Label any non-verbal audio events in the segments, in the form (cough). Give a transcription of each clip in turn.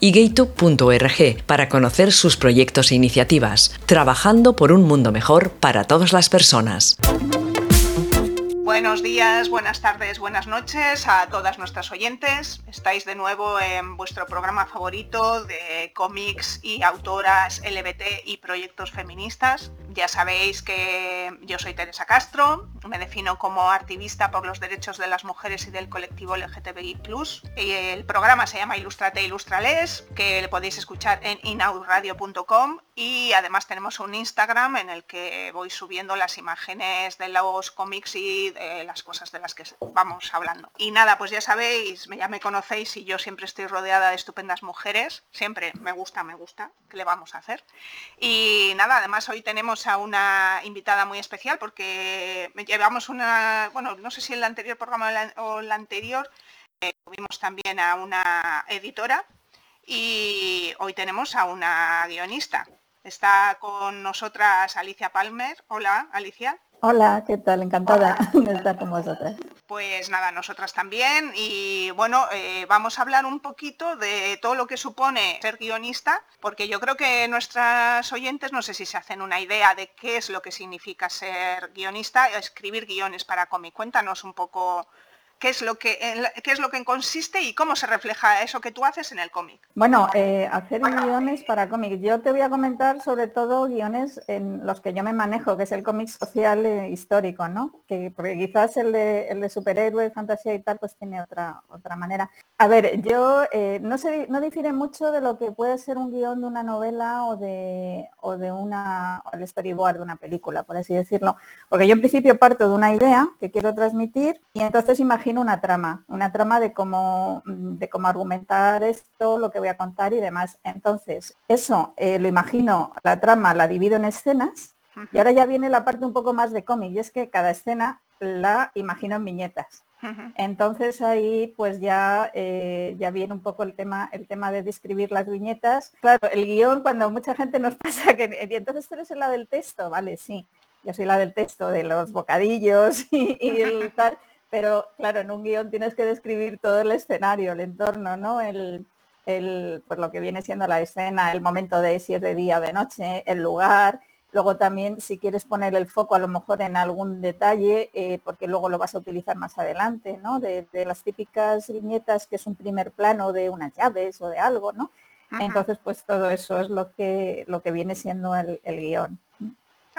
y gaytube.org para conocer sus proyectos e iniciativas, trabajando por un mundo mejor para todas las personas. Buenos días, buenas tardes, buenas noches a todas nuestras oyentes. Estáis de nuevo en vuestro programa favorito de cómics y autoras LBT y proyectos feministas. Ya sabéis que yo soy Teresa Castro, me defino como activista por los derechos de las mujeres y del colectivo LGTBI+. El programa se llama Ilustrate Ilustrales, que le podéis escuchar en inauradio.com y además tenemos un Instagram en el que voy subiendo las imágenes de los cómics y de las cosas de las que vamos hablando. Y nada, pues ya sabéis, ya me conocéis y yo siempre estoy rodeada de estupendas mujeres, siempre me gusta, me gusta, ¿qué le vamos a hacer? Y nada, además hoy tenemos a una invitada muy especial porque llevamos una, bueno, no sé si en el anterior programa o el anterior, eh, tuvimos también a una editora y hoy tenemos a una guionista. Está con nosotras Alicia Palmer. Hola, Alicia. Hola, ¿qué tal? Encantada (laughs) de estar con vosotras. Pues nada, nosotras también. Y bueno, eh, vamos a hablar un poquito de todo lo que supone ser guionista, porque yo creo que nuestras oyentes no sé si se hacen una idea de qué es lo que significa ser guionista, escribir guiones para cómic. Cuéntanos un poco qué es lo que qué es lo que consiste y cómo se refleja eso que tú haces en el cómic. Bueno, eh, hacer guiones para cómics. Yo te voy a comentar sobre todo guiones en los que yo me manejo, que es el cómic social e histórico, ¿no? Que porque quizás el de, el de superhéroe, fantasía y tal, pues tiene otra otra manera. A ver, yo eh, no sé, no difiere mucho de lo que puede ser un guion de una novela o de o de una o el storyboard de una película, por así decirlo, porque yo en principio parto de una idea que quiero transmitir y entonces imagino una trama, una trama de cómo, de cómo argumentar esto, lo que voy a contar y demás. Entonces, eso eh, lo imagino, la trama la divido en escenas y ahora ya viene la parte un poco más de cómic y es que cada escena la imagino en viñetas. Entonces ahí pues ya, eh, ya viene un poco el tema, el tema de describir las viñetas. Claro, el guion cuando mucha gente nos (laughs) pasa que y entonces tú eres la del texto, vale, sí, yo soy la del texto, de los bocadillos (laughs) y, y el tal, pero claro, en un guion tienes que describir todo el escenario, el entorno, ¿no? El, el, pues lo que viene siendo la escena, el momento de si es de día o de noche, el lugar. Luego también si quieres poner el foco a lo mejor en algún detalle, eh, porque luego lo vas a utilizar más adelante, ¿no? De, las típicas viñetas que es un primer plano de unas llaves o de algo, ¿no? Entonces, pues todo eso es lo que, lo que viene siendo el, el guion.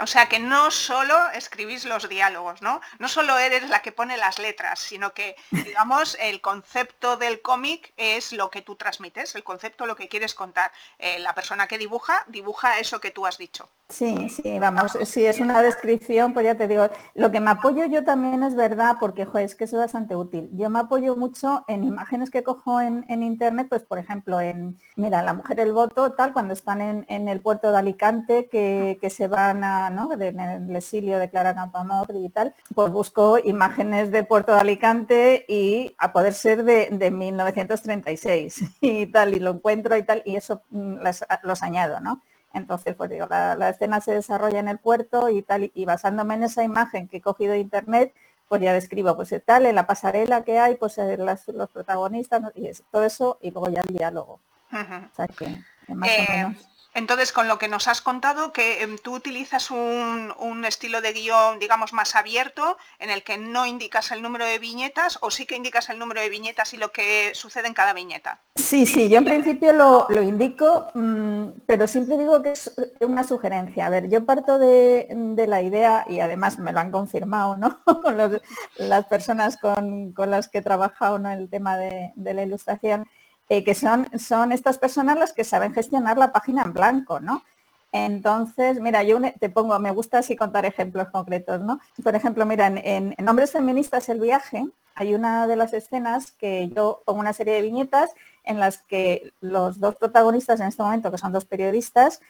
O sea que no solo escribís los diálogos, ¿no? No solo eres la que pone las letras, sino que, digamos, el concepto del cómic es lo que tú transmites, el concepto lo que quieres contar. Eh, la persona que dibuja, dibuja eso que tú has dicho. Sí, sí, vamos, si es una descripción, pues ya te digo, lo que me apoyo yo también es verdad, porque es que es bastante útil. Yo me apoyo mucho en imágenes que cojo en, internet, pues por ejemplo, en, mira, la mujer el voto, tal, cuando están en, el puerto de Alicante, que, se van a, ¿no? En el exilio de Clara Campoamor y tal, pues busco imágenes de puerto de Alicante y a poder ser de, 1936 (laughs) y tal, y lo encuentro y tal, y eso mm, los añado, ¿no? Entonces, pues digo, la, escena se desarrolla en el puerto y tal, y basándome en esa imagen que he cogido de internet, pues ya describo, pues tal, en la pasarela que hay, pues eh, los protagonistas, y todo eso, y luego ya el diálogo. O sea que, más o eh, menos. Entonces, con lo que nos has contado, que em, tú utilizas un, estilo de guion, digamos, más abierto, en el que no indicas el número de viñetas, o sí que indicas el número de viñetas y lo que sucede en cada viñeta. Sí, sí, yo en principio lo, indico, mm, pero siempre digo que es una sugerencia. A ver, yo parto de, la idea, y además me lo han confirmado, ¿no? (laughs) las personas con, las que he trabajado en el tema de la ilustración, eh, que son, son estas personas las que saben gestionar la página en blanco, ¿no? Entonces, mira, yo te pongo, me gusta así contar ejemplos concretos, ¿no? Por ejemplo, mira, en, en, Hombres Feministas el viaje, hay una de las escenas que yo pongo una serie de viñetas en las que los dos protagonistas en este momento, que son dos periodistas,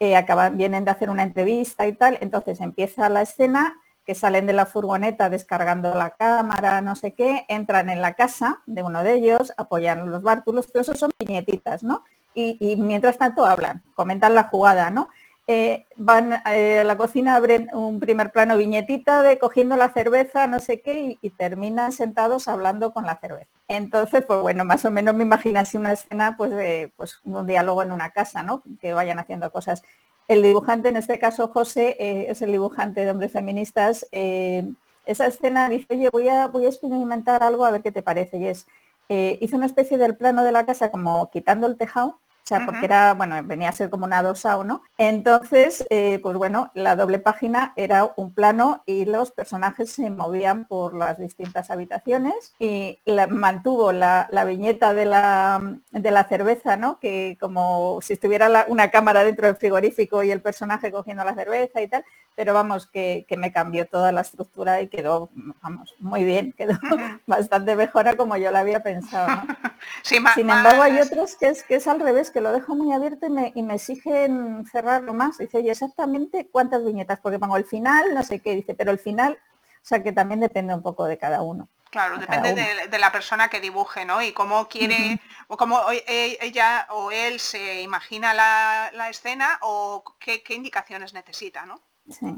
eh, acaban, vienen de hacer una entrevista y tal, entonces empieza la escena que salen de la furgoneta descargando la cámara, no sé qué, entran en la casa de uno de ellos, apoyan los bártulos, pero eso son viñetitas, ¿no? Y, mientras tanto hablan, comentan la jugada, ¿no? Eh, van eh, a la cocina, abren un primer plano viñetita de cogiendo la cerveza, no sé qué, y, terminan sentados hablando con la cerveza. Entonces, pues bueno, más o menos me imagino así una escena, pues de pues, un diálogo en una casa, ¿no? Que vayan haciendo cosas el dibujante, en este caso José, eh, es el dibujante de Hombres Feministas. Eh, esa escena dice, oye, voy a, experimentar algo a ver qué te parece. Y es, eh, hizo una especie del plano de la casa como quitando el tejado o sea, porque era, bueno, venía a ser como una dosa o no. Entonces, eh, pues bueno, la doble página era un plano y los personajes se movían por las distintas habitaciones y mantuvo la, viñeta de la, de la, cerveza, ¿no? Que como si estuviera una cámara dentro del frigorífico y el personaje cogiendo la cerveza y tal, pero vamos, que, me cambió toda la estructura y quedó, vamos, muy bien, quedó (laughs) bastante mejor a como yo la había pensado. (laughs) Sin embargo, hay otros que es, que es al revés, que lo dejo muy abierto y me, y me exigen cerrarlo más. Dice, oye, exactamente cuántas viñetas, porque pongo el final, no sé qué, dice, pero el final, o sea que también depende un poco de cada uno. Claro, depende de, la persona que dibuje, ¿no? Y cómo quiere, o cómo e, ella o él se imagina la, escena o qué, qué indicaciones necesita, ¿no? Sí.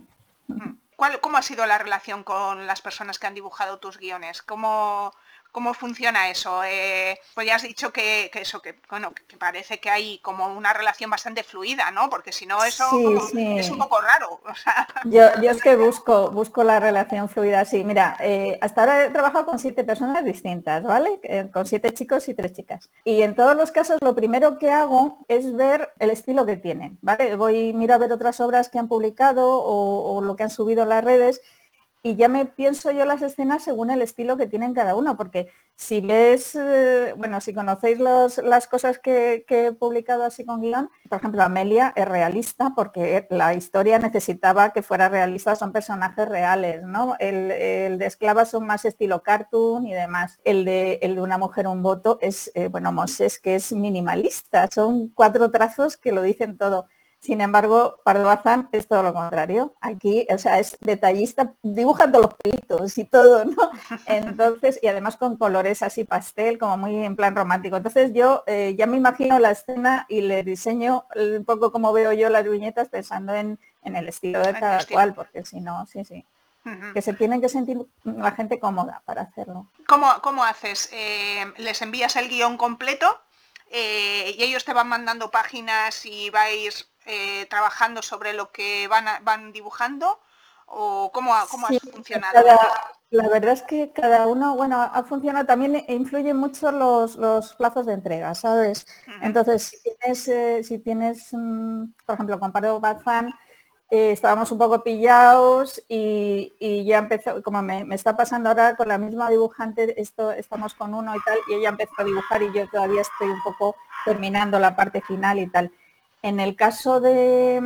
¿Cuál, ¿Cómo ha sido la relación con las personas que han dibujado tus guiones? ¿Cómo, ¿Cómo funciona eso? Eh, pues ya has dicho que, eso, que bueno, que parece que hay como una relación bastante fluida, ¿no? Porque si no eso es un poco raro. (laughs) yo, es que busco, busco la relación fluida, sí. Mira, eh, hasta ahora he trabajado con siete personas distintas, ¿vale? Eh, con siete chicos y tres chicas. Y en todos los casos lo primero que hago es ver el estilo que tienen, ¿vale? Voy, miro a ver otras obras que han publicado o, o lo que han subido en las redes y ya me pienso yo las escenas según el estilo que tienen cada uno, porque si ves, eh, bueno, si conocéis las cosas que, he publicado así con guion, por ejemplo, Amelia es realista porque la historia necesitaba que fuera realista, son personajes reales, ¿no? El, de esclava son más estilo cartoon y demás. El de, el de una mujer un voto es, eh, bueno, Moses, que es minimalista, son cuatro trazos que lo dicen todo. Sin embargo, Pardo Bazán es todo lo contrario. Aquí, o sea, es detallista, dibuja todos los pelitos y todo, ¿no? (laughs) Entonces, y además con colores así pastel, como muy en plan romántico. Entonces yo eh, ya me imagino la escena y le diseño un poco como veo yo las viñetas pensando en, el estilo de cada cual, porque si no, sí, sí. Que se tienen que sentir la gente cómoda para hacerlo. ¿Cómo, cómo haces? Eh, ¿Les envías el guion completo? Eh, y ellos te van mandando páginas y vais eh, trabajando sobre lo que van, van dibujando? ¿O cómo, cómo ha funcionado? la verdad es que cada uno, bueno, ha funcionado, también influyen mucho los, plazos de entrega, ¿sabes? Entonces, si tienes, eh, si tienes mm, por ejemplo, con Paro Bazán, eh, estábamos un poco pillados y, ya empezó, como me, me, está pasando ahora con la misma dibujante, esto estamos con uno y tal, y ella empezó a dibujar y yo todavía estoy un poco terminando la parte final y tal. En el caso de,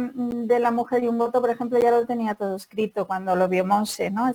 la mujer y un voto, por ejemplo, ya lo tenía todo escrito cuando lo vio Monse, ¿no?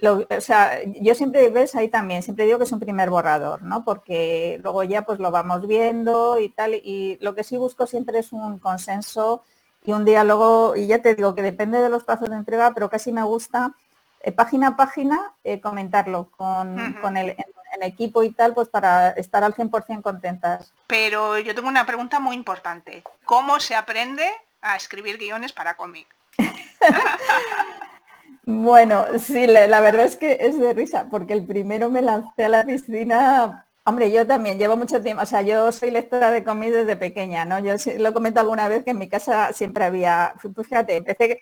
o sea, yo siempre ves ahí también, siempre digo que es un primer borrador, ¿no? Porque luego ya pues lo vamos viendo y tal, y lo que sí busco siempre es un consenso y un diálogo, y ya te digo que depende de los plazos de entrega, pero casi me gusta eh, página a página eh, comentarlo con, con el, el equipo y tal, pues para estar al 100% contentas. Pero yo tengo una pregunta muy importante. ¿Cómo se aprende a escribir guiones para cómic? (laughs) bueno, sí, la, verdad es que es de risa, porque el primero me lancé a la piscina Hombre, yo también llevo mucho tiempo, o sea, yo soy lectora de cómics desde pequeña, ¿no? Yo lo comento alguna vez que en mi casa siempre había, fíjate, empecé,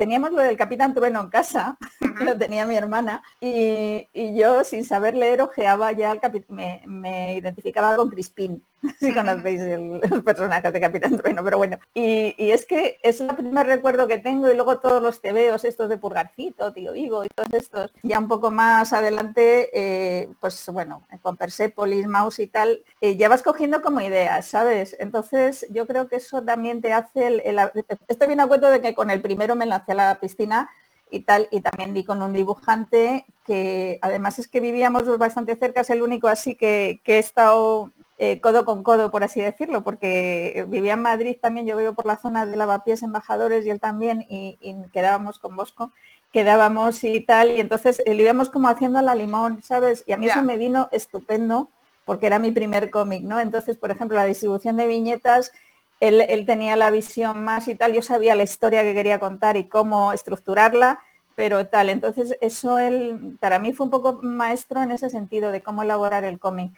teníamos lo del Capitán Trueno en casa, (laughs) lo tenía mi hermana, y, yo sin saber leer ojeaba ya el capitán, me, identificaba con Crispín, (laughs) si conocéis el, personaje de Capitán Trueno, pero bueno. Y, es que es el primer recuerdo que tengo y luego todos los tebeos estos de Purgarcito, Tío Vivo y todos estos. Ya un poco más adelante, eh, pues bueno, con Persepolis, Mouse y tal, eh, ya vas cogiendo como ideas, ¿sabes? Entonces yo creo que eso también te hace el... Estoy bien a cuento de que con el primero me lancé a la piscina y tal, y también di con un dibujante que además es que vivíamos bastante cerca, es el único así que, he estado eh, codo con codo, por así decirlo, porque vivía en Madrid también, yo vivo por la zona de Lavapiés Embajadores y él también, y, quedábamos con Bosco, quedábamos y tal, y entonces eh, lo íbamos como haciendo la limón, ¿sabes? Y a mí eso me vino estupendo, porque era mi primer cómic, ¿no? Entonces, por ejemplo, la distribución de viñetas, él, él tenía la visión más y tal, yo sabía la historia que quería contar y cómo estructurarla, pero tal. Entonces, eso él, para mí fue un poco maestro en ese sentido de cómo elaborar el cómic.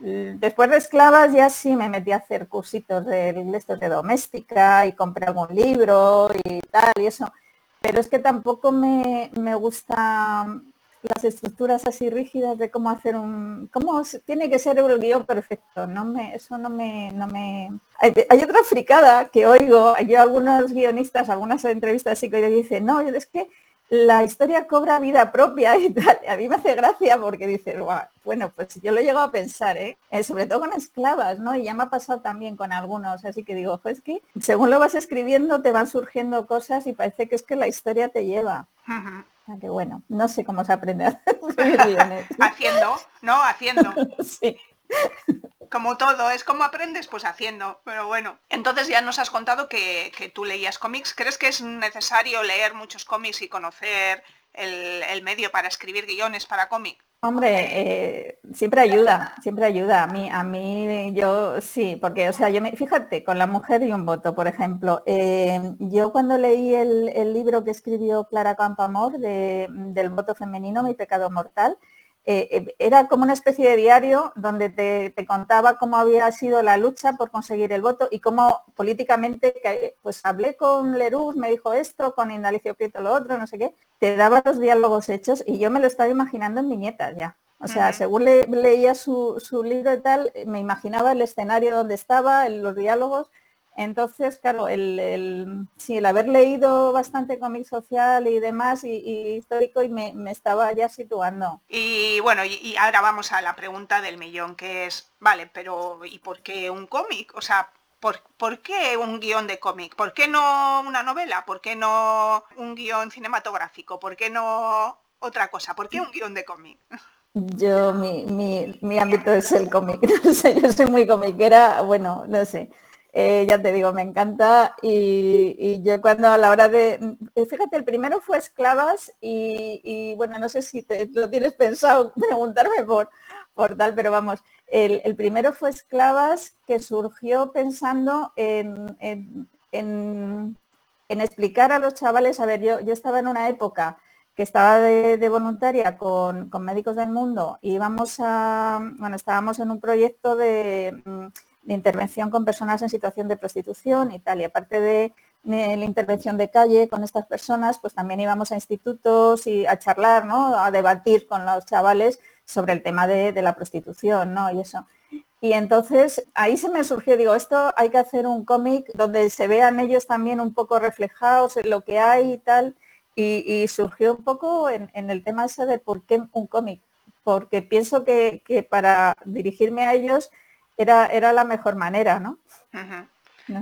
Después de esclavas ya sí me metí a hacer cursitos de, de, de doméstica y compré algún libro y tal y eso. Pero es que tampoco me, me gusta las estructuras así rígidas de cómo hacer un cómo tiene que ser el guion perfecto no me eso no me no me hay, otra fricada que oigo yo algunos guionistas algunas entrevistas así que dicen no es que la historia cobra vida propia y tal. A mí me hace gracia porque dices, bueno, pues yo lo he llegado a pensar, ¿eh? ¿eh? sobre todo con esclavas, ¿no? Y ya me ha pasado también con algunos, así que digo, pues que según lo vas escribiendo te van surgiendo cosas y parece que es que la historia te lleva. Que bueno, no sé cómo se aprende a (laughs) Haciendo, ¿no? Haciendo. (laughs) sí como todo, es como aprendes, pues haciendo. Pero bueno, entonces ya nos has contado que, tú leías cómics. ¿Crees que es necesario leer muchos cómics y conocer el, medio para escribir guiones para cómic? Hombre, eh, siempre ayuda, siempre ayuda. A mí, a mí, yo sí, porque, o sea, yo me, fíjate, con la mujer y un voto, por ejemplo, eh, yo cuando leí el, libro que escribió Clara Campamor de, del voto femenino, Mi pecado mortal, eh, eh, era como una especie de diario donde te, contaba cómo había sido la lucha por conseguir el voto y cómo políticamente, pues hablé con Leruz, me dijo esto, con Indalicio Prieto lo otro, no sé qué, te daba los diálogos hechos y yo me lo estaba imaginando en viñetas ya. O sea, según leía su, su, libro y tal, me imaginaba el escenario donde estaba, los diálogos entonces, claro, el, el, sí, el haber leído bastante cómic social y demás y, histórico y me, estaba ya situando. Y bueno, y, ahora vamos a la pregunta del millón, que es, vale, pero ¿y por qué un cómic? O sea, ¿por, ¿por qué un guion de cómic? ¿Por qué no una novela? ¿Por qué no un guion cinematográfico? ¿Por qué no otra cosa? ¿Por qué un guion de cómic? Yo, mi, mi, mi ámbito es el cómic, (laughs) no sé, yo soy muy comiquera, bueno, no sé. Eh, ya te digo, me encanta y, yo cuando a la hora de, eh, fíjate, el primero fue esclavas y, bueno, no sé si te, lo tienes pensado (laughs) preguntarme por, por tal, pero vamos, el, primero fue esclavas que surgió pensando en, en, explicar a los chavales, a ver, yo, yo estaba en una época que estaba de, voluntaria con, con, Médicos del Mundo y íbamos a, bueno, estábamos en un proyecto de mm, de intervención con personas en situación de prostitución y tal. Y aparte de, la intervención de calle con estas personas, pues también íbamos a institutos y a charlar, ¿no? A debatir con los chavales sobre el tema de, la prostitución, ¿no? Y eso. Y entonces ahí se me surgió, digo, esto hay que hacer un cómic donde se vean ellos también un poco reflejados en lo que hay y tal. Y, surgió un poco en, el tema ese de por qué un cómic. Porque pienso que, que para dirigirme a ellos era, era la mejor manera, ¿no?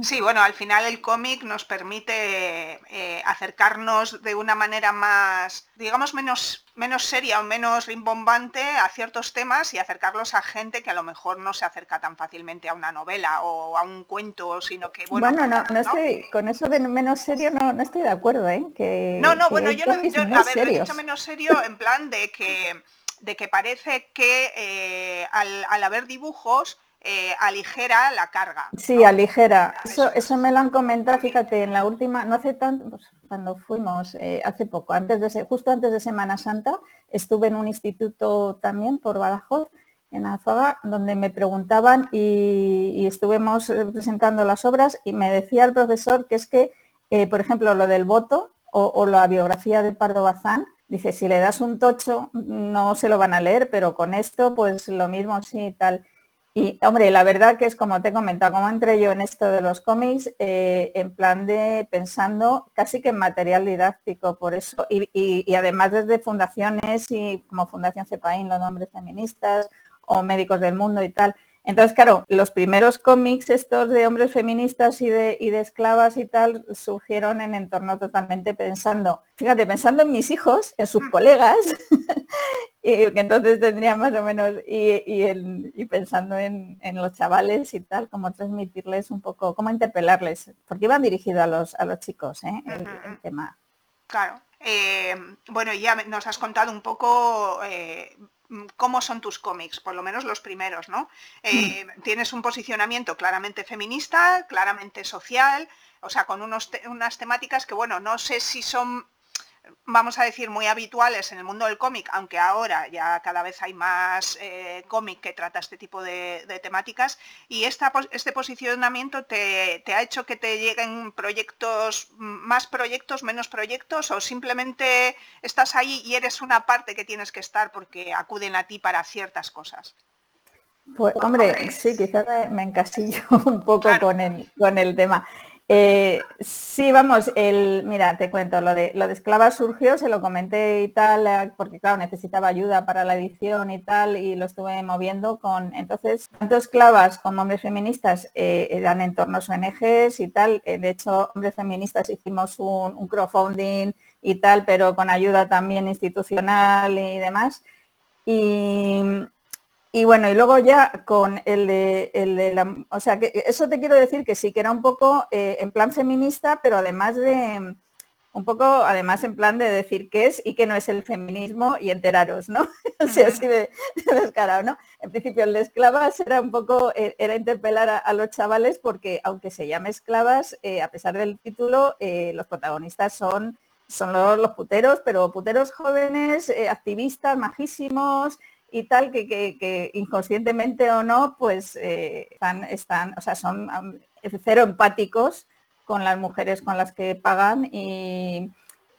Sí, bueno, al final el cómic nos permite eh, acercarnos de una manera más, digamos, menos, menos seria o menos rimbombante a ciertos temas y acercarlos a gente que a lo mejor no se acerca tan fácilmente a una novela o a un cuento, sino que bueno. Bueno, no, no, estoy, con eso de menos serio no, no estoy de acuerdo, ¿eh? Que, no, no, bueno, yo, no, yo a ver, he dicho menos serio en plan de que de que parece que eh, al, al haber dibujos eh, aligera la carga. Sí, aligera. Eso, eso me lo han comentado, fíjate, en la última, no hace tanto, pues, cuando fuimos, eh, hace poco, antes de justo antes de Semana Santa, estuve en un instituto también por Badajoz, en Azuaga, donde me preguntaban y, estuvimos eh, presentando las obras y me decía el profesor que es que, por ejemplo, lo del voto o, o la biografía de Pardo Bazán, dice, si le das un tocho no se lo van a leer, pero con esto pues lo mismo sí tal. Y, hombre, la verdad que es como te he comentado, como entré yo en esto de los cómics, eh, en plan de pensando casi que en material didáctico, por eso, y, además desde fundaciones y como Fundación CEPAIN, los nombres feministas, o Médicos del Mundo y tal, Entonces, claro, los primeros cómics estos de hombres feministas y de, y de esclavas y tal surgieron en entorno totalmente pensando, fíjate, pensando en mis hijos, en sus mm. colegas, (laughs) y que entonces tendría más o menos, y, pensando en, los chavales y tal, cómo transmitirles un poco, cómo interpelarles, porque iban dirigidos a los, a los chicos, ¿eh? el, tema. Claro. Eh, bueno, ya nos has contado un poco eh, cómo son tus cómics, por lo menos los primeros, ¿no? Eh, mm. Tienes un posicionamiento claramente feminista, claramente social, o sea, con unos unas temáticas que, bueno, no sé si son vamos a decir, muy habituales en el mundo del cómic, aunque ahora ya cada vez hay más eh, cómic que trata este tipo de, temáticas, y este posicionamiento te, ha hecho que te lleguen proyectos, más proyectos, menos proyectos, o simplemente estás ahí y eres una parte que tienes que estar porque acuden a ti para ciertas cosas. Pues hombre, sí, quizás me encasillo (laughs) un poco con, el, con el tema. Eh, sí, vamos, el, mira, te cuento, lo de, lo de esclava surgió, se lo comenté y tal, eh, porque claro, necesitaba ayuda para la edición y tal, y lo estuve moviendo con, entonces, tanto esclavas como hombres feministas eh, eran entornos ONGs y tal, de hecho, hombres feministas hicimos un, un crowdfunding y tal, pero con ayuda también institucional y demás. Y, y bueno, y luego ya con el de, el de la, o sea, que eso te quiero decir que sí, que era un poco eh, en plan feminista, pero además de, un poco, además en plan de decir qué es y qué no es el feminismo y enteraros, ¿no? (laughs) o sea, así de, descarado, ¿no? En principio el de esclavas era un poco, eh, era interpelar a, los chavales porque aunque se llame esclavas, eh, a pesar del título, los protagonistas son son los, los, puteros, pero puteros jóvenes, activistas, majísimos, y tal, que, inconscientemente o no, pues eh, están, están, o sea, son cero empáticos con las mujeres con las que pagan y,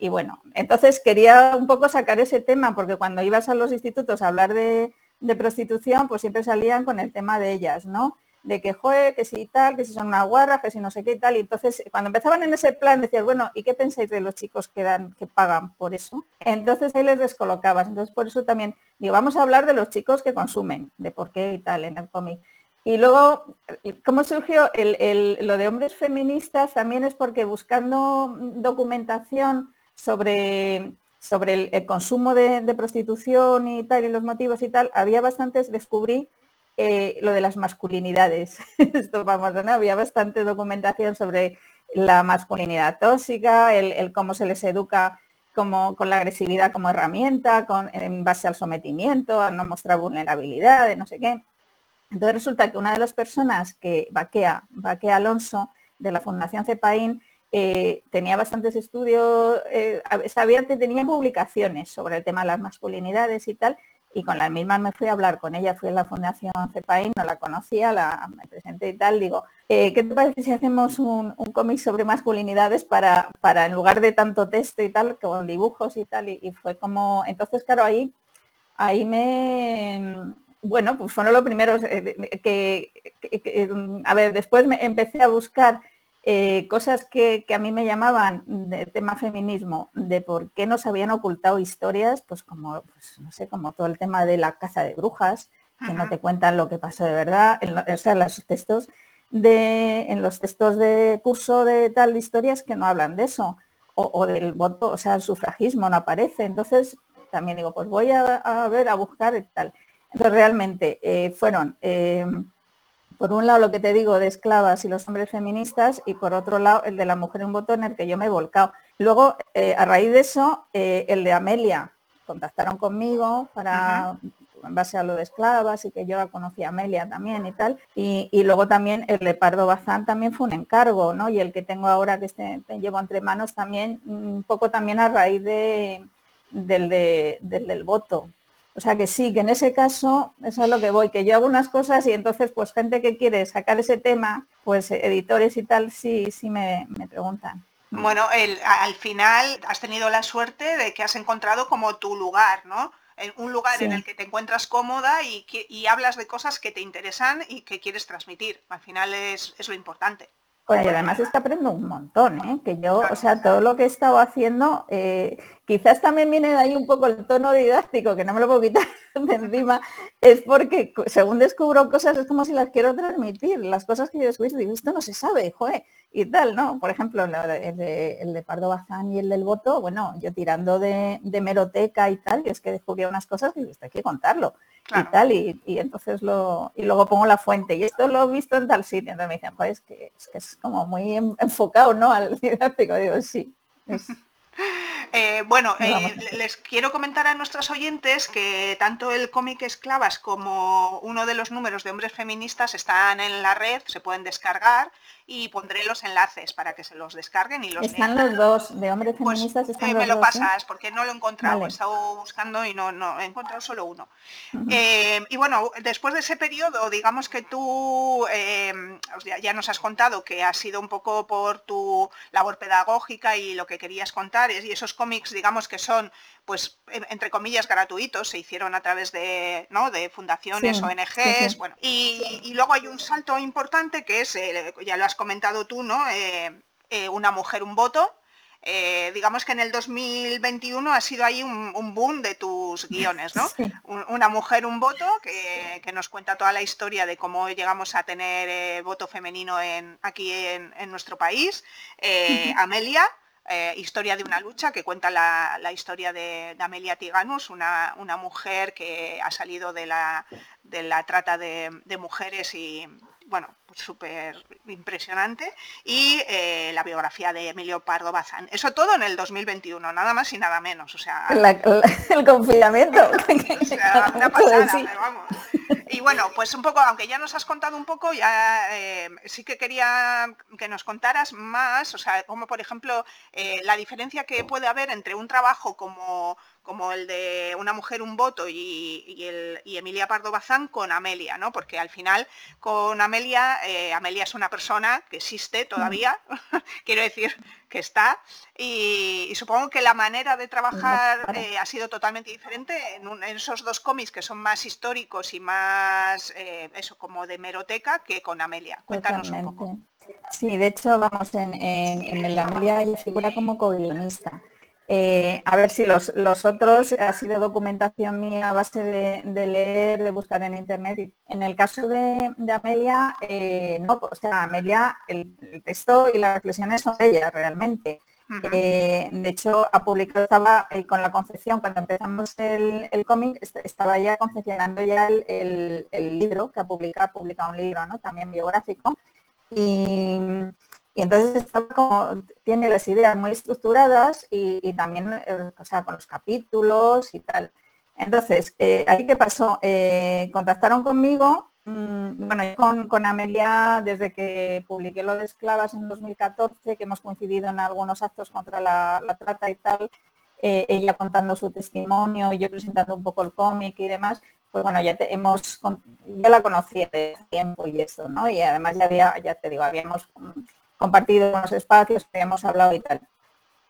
bueno, entonces quería un poco sacar ese tema, porque cuando ibas a los institutos a hablar de, de prostitución, pues siempre salían con el tema de ellas, ¿no? De que juegue, que si tal, que si son una guarra, que si no sé qué y tal. Y entonces, cuando empezaban en ese plan, decías, bueno, ¿y qué pensáis de los chicos que dan, que pagan por eso? Entonces ahí les descolocabas. Entonces, por eso también digo, vamos a hablar de los chicos que consumen, de por qué y tal en el cómic. Y luego, ¿cómo surgió lo de hombres feministas? También es porque buscando documentación sobre, sobre el, consumo de, de, prostitución y tal, y los motivos y tal, había bastantes, descubrí eh, lo de las masculinidades. (laughs) Esto vamos, ¿no? Había bastante documentación sobre la masculinidad tóxica, el, cómo se les educa como, con la agresividad como herramienta, con, en base al sometimiento, a no mostrar vulnerabilidad, de no sé qué. Entonces resulta que una de las personas que vaquea, vaquea Alonso, de la Fundación Cepaín, eh, tenía bastantes estudios, eh, sabía que tenía publicaciones sobre el tema de las masculinidades y tal, y con las mismas me fui a hablar con ella, fui a la Fundación CEPAIN, no la conocía, la, me presenté y tal, digo, eh, ¿qué te parece si hacemos un, cómic sobre masculinidades para, para, en lugar de tanto texto y tal, con dibujos y tal? Y, fue como, entonces claro, ahí, ahí me, bueno, pues fueron los primeros eh, que, a ver, después me empecé a buscar eh, cosas que, a mí me llamaban de tema feminismo, de por qué nos habían ocultado historias, pues como, pues, no sé, como todo el tema de la caza de brujas, que no te cuentan lo que pasó de verdad, en, o sea, los textos de, en los textos de curso de tal de historias que no hablan de eso, o, del voto, o sea, el sufragismo no aparece. Entonces, también digo, pues voy a, ver, a buscar y tal. Entonces, realmente eh, fueron eh, por un lado lo que te digo de esclavas y los hombres feministas y por otro lado el de la mujer en botón en el que yo me he volcado. Luego, eh, a raíz de eso, eh, el de Amelia, contactaron conmigo para, en base a lo de esclavas y que yo conocí a Amelia también y tal. Y, luego también el de Pardo Bazán también fue un encargo, ¿no? Y el que tengo ahora que este, llevo entre manos también, un poco también a raíz de, del, del, del voto. O sea que sí, que en ese caso, eso es lo que voy, que yo hago unas cosas y entonces pues gente que quiere sacar ese tema, pues editores y tal, sí, sí me, preguntan. Bueno, al final has tenido la suerte de que has encontrado como tu lugar, ¿no? Un lugar en el que te encuentras cómoda y, que, hablas de cosas que te interesan y que quieres transmitir. Al final es, es lo importante. y además está aprendo un montón, ¿eh? que yo, o sea, todo lo que he estado haciendo, eh, quizás también viene de ahí un poco el tono didáctico, que no me lo puedo quitar (laughs) de encima, es porque según descubro cosas es como si las quiero transmitir, las cosas que yo descubrí, digo, esto no se sabe, joder, y tal, ¿no? Por ejemplo, el de, Pardo Bazán y el del voto, bueno, yo tirando de, meroteca y tal, y es que descubrí unas cosas y esto hay que contarlo y tal, y, entonces lo, y luego pongo la fuente, y esto lo he visto en tal sitio, entonces me dicen, joder, es que es, como muy enfocado, ¿no? Al (laughs) didáctico, digo, sí. (laughs) Eh, bueno, eh, les quiero comentar a nuestros oyentes que tanto el cómic Esclavas como uno de los números de hombres feministas están en la red, se pueden descargar y pondré los enlaces para que se los descarguen y los Están los dos, de hombres pues, feministas están eh, Me lo pasas, porque no lo he encontrado, he estado buscando y no, no he encontrado solo uno. Y bueno, después de ese periodo, digamos que tú em, ya, nos has contado que ha sido un poco por tu labor pedagógica y lo que querías contar, y esos cómics, digamos que son pues entre comillas gratuitos, se hicieron a través de, ¿no? de fundaciones, ONGs, bueno, y, luego hay un salto importante que es, eh, ya lo has comentado tú, ¿no? Eh, eh, una mujer, un voto. digamos que en el 2021 ha sido ahí un, boom de tus (laughs) guiones, ¿no? una mujer, un voto, que, nos cuenta toda la historia de cómo llegamos a tener voto femenino en, aquí en, en nuestro país. (laughs) Amelia, eh, historia de una lucha que cuenta la, historia de, Amelia Tiganus, una, mujer que ha salido de la, de la trata de, mujeres y, bueno, pues súper impresionante, y eh, la biografía de Emilio Pardo Bazán. Eso todo en el 2021, nada más y nada menos. O sea, el confinamiento. (laughs) una pasada, vamos. Y bueno, pues un poco, aunque ya nos has contado un poco, ya eh, sí que quería que nos contaras más, o sea, como por ejemplo eh, la diferencia que puede haber entre un trabajo como como el de Una mujer, un voto y, el, Emilia Pardo Bazán con Amelia, ¿no? Porque al final con Amelia, eh, Amelia es una persona que existe todavía, (laughs) quiero decir que está, y, supongo que la manera de trabajar eh, ha sido totalmente diferente en, esos dos cómics que son más históricos y más, eh, eso, como de meroteca que con Amelia. Cuéntanos un poco. Sí, de hecho, vamos, en, en, en Amelia ella figura como co-guionista. Eh, a ver si los, otros ha sido documentación mía a base de, leer, de buscar en internet. En el caso de, Amelia, eh, no, o sea, Amelia, el, texto y las reflexiones son de ella realmente. Eh, de hecho, ha publicado, estaba con la concepción, cuando empezamos el, cómic, estaba ya confeccionando ya el, libro, que ha publicado, ha publicado un libro, ¿no? También biográfico. Y, y entonces como, tiene las ideas muy estructuradas y, también, eh, o sea, con los capítulos y tal. Entonces, eh, ¿ahí qué pasó? Eh, contactaron conmigo, mm, bueno, con, con, Amelia desde que publiqué lo de esclavas en 2014, que hemos coincidido en algunos actos contra la, trata y tal, ella contando su testimonio yo presentando un poco el cómic y demás, pues bueno, ya hemos, yo la conocí de tiempo y eso, ¿no? Y además ya había, ya te digo, habíamos compartido unos espacios que hemos hablado y tal.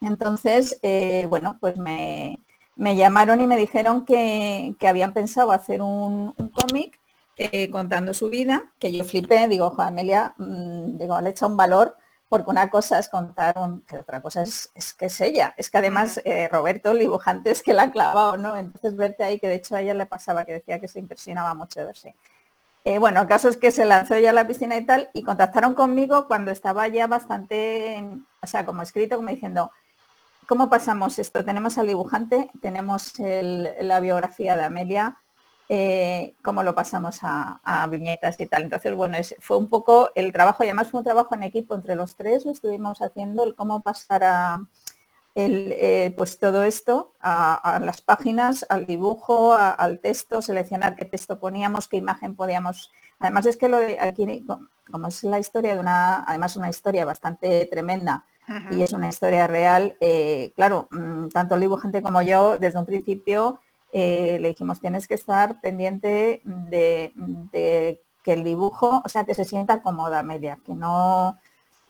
Entonces, eh, bueno, pues me, llamaron y me dijeron que, habían pensado hacer un, cómic eh, contando su vida, que yo flipé, digo, Juan Amelia, mm, digo, le echa un valor, porque una cosa es contar, un, que otra cosa es, que es ella. Es que además eh, Roberto, el dibujante, es que la ha clavado, ¿no? Entonces verte ahí, que de hecho a ella le pasaba, que decía que se impresionaba mucho de verse. Eh, bueno, el caso es que se lanzó ya a la piscina y tal, y contactaron conmigo cuando estaba ya bastante, o sea, como escrito, como diciendo, ¿cómo pasamos esto? Tenemos al dibujante, tenemos la biografía de Amelia, eh, ¿cómo lo pasamos a, viñetas y tal? Entonces, bueno, fue un poco el trabajo, y además fue un trabajo en equipo entre los tres, lo estuvimos haciendo, el cómo pasar a, eh, pues todo esto a, las páginas, al dibujo, al texto, seleccionar qué texto poníamos, qué imagen podíamos. Además es que lo de aquí, como es la historia de una, además una historia bastante tremenda y es una historia real, eh, claro, mm, tanto el dibujante como yo desde un principio eh, le dijimos tienes que estar pendiente de, de, que el dibujo, o sea, que se sienta cómoda, media, que no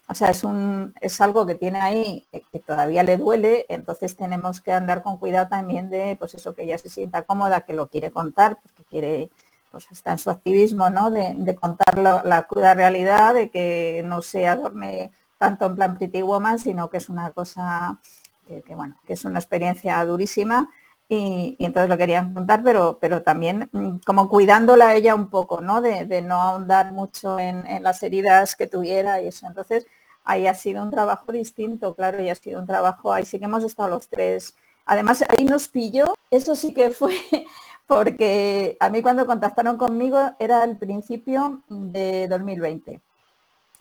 o sea, es, un, es algo que tiene ahí que todavía le duele, entonces tenemos que andar con cuidado también de, pues eso, que ella se sienta cómoda, que lo quiere contar, porque quiere, pues está en su activismo, ¿no? De, contar la, cruda realidad, de que no se adorme tanto en plan Pretty Woman, sino que es una cosa que, bueno, que es una experiencia durísima y, entonces lo querían contar, pero, pero también mm, como cuidándola ella un poco, ¿no? De, no ahondar mucho en, las heridas que tuviera y eso. Entonces, ahí ha sido un trabajo distinto, claro, y ha sido un trabajo, ahí sí que hemos estado los tres. Además, ahí nos pilló, eso sí que fue (laughs) porque a mí cuando contactaron conmigo era el principio de 2020.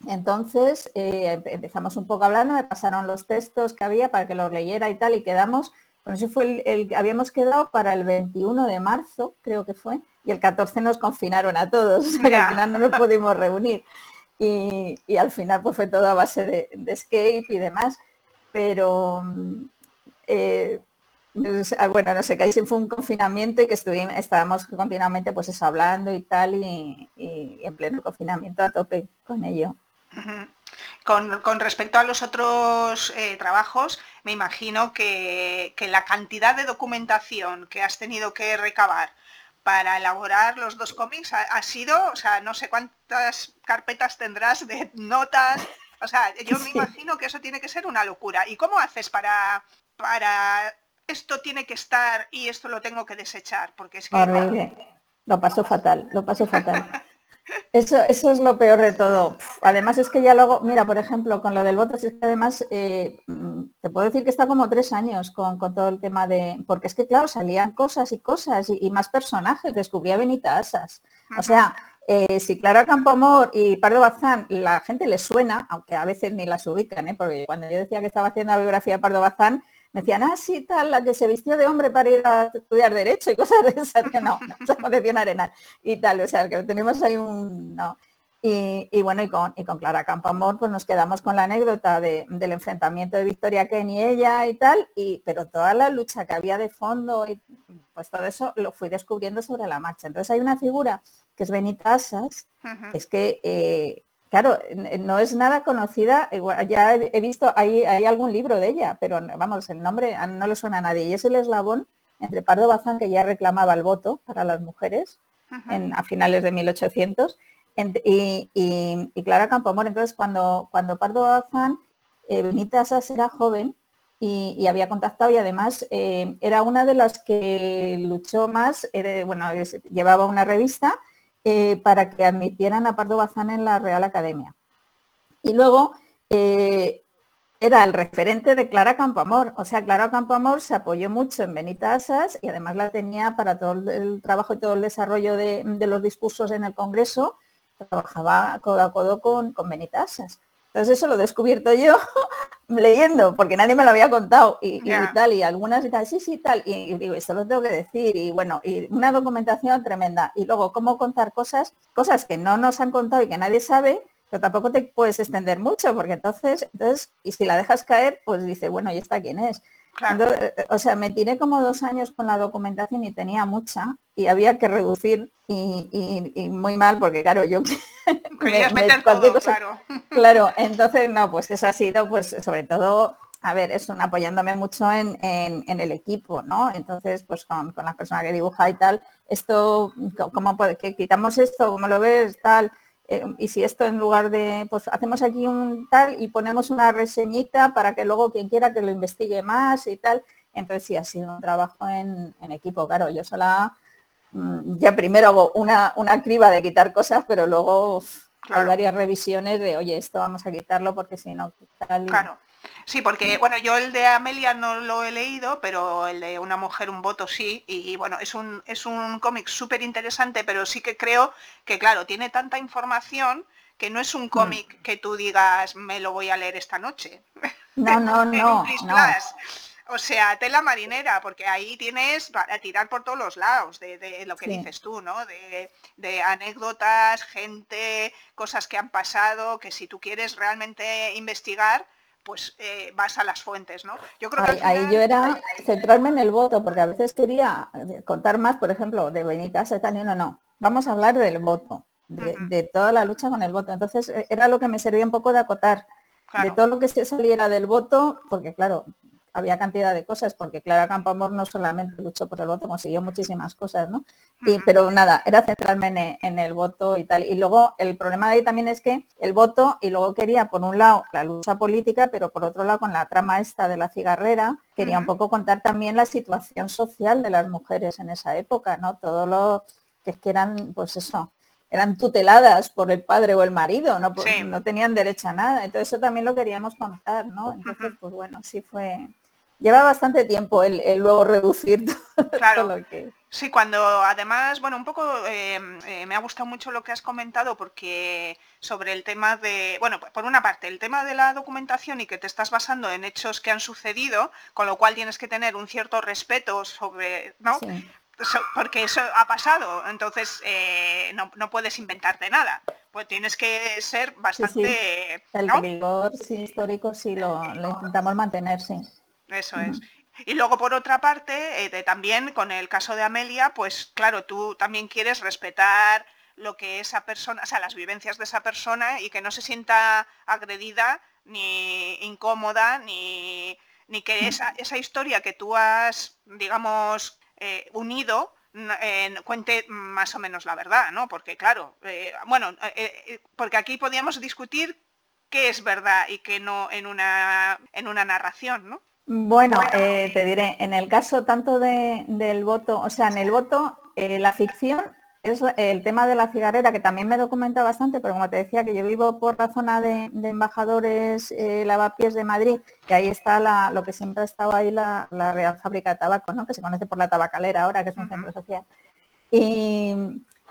Entonces eh, empezamos un poco hablando, me pasaron los textos que había para que los leyera y tal, y quedamos, bueno, ese fue el, habíamos quedado para el 21 de marzo, creo que fue, y el 14 nos confinaron a todos, (laughs) al final no nos pudimos reunir. Y, al final pues fue todo a base de, escape y demás, pero eh, Ah, bueno, no sé, que ahí fue un confinamiento y que estuvimos, estábamos continuamente pues eso, hablando y tal, y, en pleno confinamiento a tope con ello. Con, respecto a los otros eh, trabajos, me imagino que, la cantidad de documentación que has tenido que recabar para elaborar los dos cómics ha, sido, o sea, no sé cuántas carpetas tendrás de notas. O sea, yo me (laughs) imagino que eso tiene que ser una locura. ¿Y cómo haces para, para esto tiene que estar y esto lo tengo que desechar, porque es que... Lo paso fatal, lo paso fatal. (laughs) Eso, eso es lo peor de todo. Además es que ya luego, mira, por ejemplo, con lo del voto, es que además eh, mm, te puedo decir que está como tres años con, todo el tema de, porque es que claro, salían cosas y cosas y, más personajes, descubría Benita Asas. O sea, eh, si Clara Campoamor y Pardo Bazán la gente le suena, aunque a veces ni las ubican, ¿eh? porque cuando yo decía que estaba haciendo la biografía de Pardo Bazán, me decían, ah, sí, tal, la que se vistió de hombre para ir a estudiar Derecho y cosas de esas, que no, se decir Arenal y tal, o sea, que tenemos ahí un... No. Y, bueno, y con, y con Clara Campoamor pues nos quedamos con la anécdota del enfrentamiento de Victoria Ken y ella y tal, y, pero toda la lucha que había de fondo, y pues todo eso lo fui descubriendo sobre la marcha. Entonces hay una figura que es Benita Asas, es que eh, Claro, no es nada conocida, ya he visto, hay, hay algún libro de ella, pero vamos, el nombre no le suena a nadie. Y es el eslabón entre Pardo Bazán, que ya reclamaba el voto para las mujeres en, a finales de 1800, y, Clara Campoamor. Entonces, cuando, cuando Pardo Bazán, eh, Benita Sass era joven y, había contactado y además eh, era una de las que luchó más, bueno, llevaba una revista eh, para que admitieran a Pardo Bazán en la Real Academia. Y luego eh, era el referente de Clara Campoamor. O sea, Clara Campoamor se apoyó mucho en Benita Asas y además la tenía para todo el trabajo y todo el desarrollo de, los discursos en el Congreso. Trabajaba codo a codo con, con Benita Asas. Entonces eso lo he descubierto yo (laughs) leyendo, porque nadie me lo había contado y, tal, y algunas y tal, sí, sí, tal, y, digo, esto lo tengo que decir, y bueno, y una documentación tremenda. Y luego, cómo contar cosas, cosas que no nos han contado y que nadie sabe, pero tampoco te puedes extender mucho, porque entonces, entonces, y si la dejas caer, pues dice, bueno, ¿y esta quién es? Eh, o sea, me tiré como dos años con la documentación y tenía mucha y había que reducir y, muy mal porque claro, yo (laughs) claro. (laughs) claro, entonces no, pues eso ha sido pues sobre todo, a ver, eso apoyándome mucho en, el equipo, ¿no? Entonces, pues con, con la persona que dibuja y tal, esto, ¿cómo puede, que quitamos esto? ¿Cómo lo ves? Tal eh, y si esto en lugar de, pues hacemos aquí un tal y ponemos una reseñita para que luego quien quiera que lo investigue más y tal. Entonces sí ha sido un trabajo en, equipo, claro, yo sola mm, ya primero hago una, una criba de quitar cosas, pero luego hay varias revisiones de, oye, esto vamos a quitarlo porque si no, tal. Claro. Sí, porque bueno, yo el de Amelia no lo he leído, pero el de Una mujer, un voto sí. Y, bueno, es un, es un cómic súper interesante, pero sí que creo que, claro, tiene tanta información que no es un mm. cómic que tú digas, me lo voy a leer esta noche. (laughs) No, no, no. O sea, tela marinera, porque ahí tienes para tirar por todos los lados de, lo que dices tú, ¿no? De, de, anécdotas, gente, cosas que han pasado, que si tú quieres realmente investigar, pues eh, vas a las fuentes, ¿no? Yo creo que ahí, yo era centrarme en el voto, porque a veces quería contar más, por ejemplo, de Benita Setani, no, no, vamos a hablar del voto, de, toda la lucha con el voto. Entonces eh, era lo que me servía un poco de acotar, de todo lo que se saliera del voto, porque claro, había cantidad de cosas, porque Clara Campoamor no solamente luchó por el voto, consiguió muchísimas cosas, ¿no? Y, pero nada, era centrarme en, el voto y tal. Y luego el problema de ahí también es que el voto, y luego quería, por un lado, la lucha política, pero por otro lado, con la trama esta de la cigarrera, quería un poco contar también la situación social de las mujeres en esa época, ¿no? Todo lo que es que eran, pues eso, eran tuteladas por el padre o el marido, no, no tenían derecho a nada. Entonces eso también lo queríamos contar, ¿no? Entonces, pues bueno, sí fue... Lleva bastante tiempo el, luego reducir todo (laughs) lo que... Sí, cuando además, bueno, un poco eh, eh, me ha gustado mucho lo que has comentado porque sobre el tema de, bueno, por una parte, el tema de la documentación y que te estás basando en hechos que han sucedido, con lo cual tienes que tener un cierto respeto sobre, ¿no? porque eso ha pasado, entonces eh, no, puedes inventarte nada. Pues tienes que ser bastante... El rigor histórico sí lo, intentamos mantener, sí. Eso es. Y luego por otra parte, eh, también con el caso de Amelia, pues claro, tú también quieres respetar lo que esa persona, o sea, las vivencias de esa persona y que no se sienta agredida ni incómoda, ni, ni que esa, esa historia que tú has, digamos, eh, unido cuente más o menos la verdad, ¿no? Porque claro, eh, bueno, eh, porque aquí podíamos discutir qué es verdad y qué no en una, en una narración, ¿no? Bueno, te diré, en el caso tanto del voto, o sea, en el voto, la ficción es el tema de la cigarrera, que también me documenta bastante, pero como te decía, que yo vivo por la zona de, embajadores eh, lavapiés de Madrid, que ahí está lo que siempre ha estado ahí la, Real Fábrica de Tabaco, ¿no? que se conoce por la tabacalera ahora, que es un centro social. Y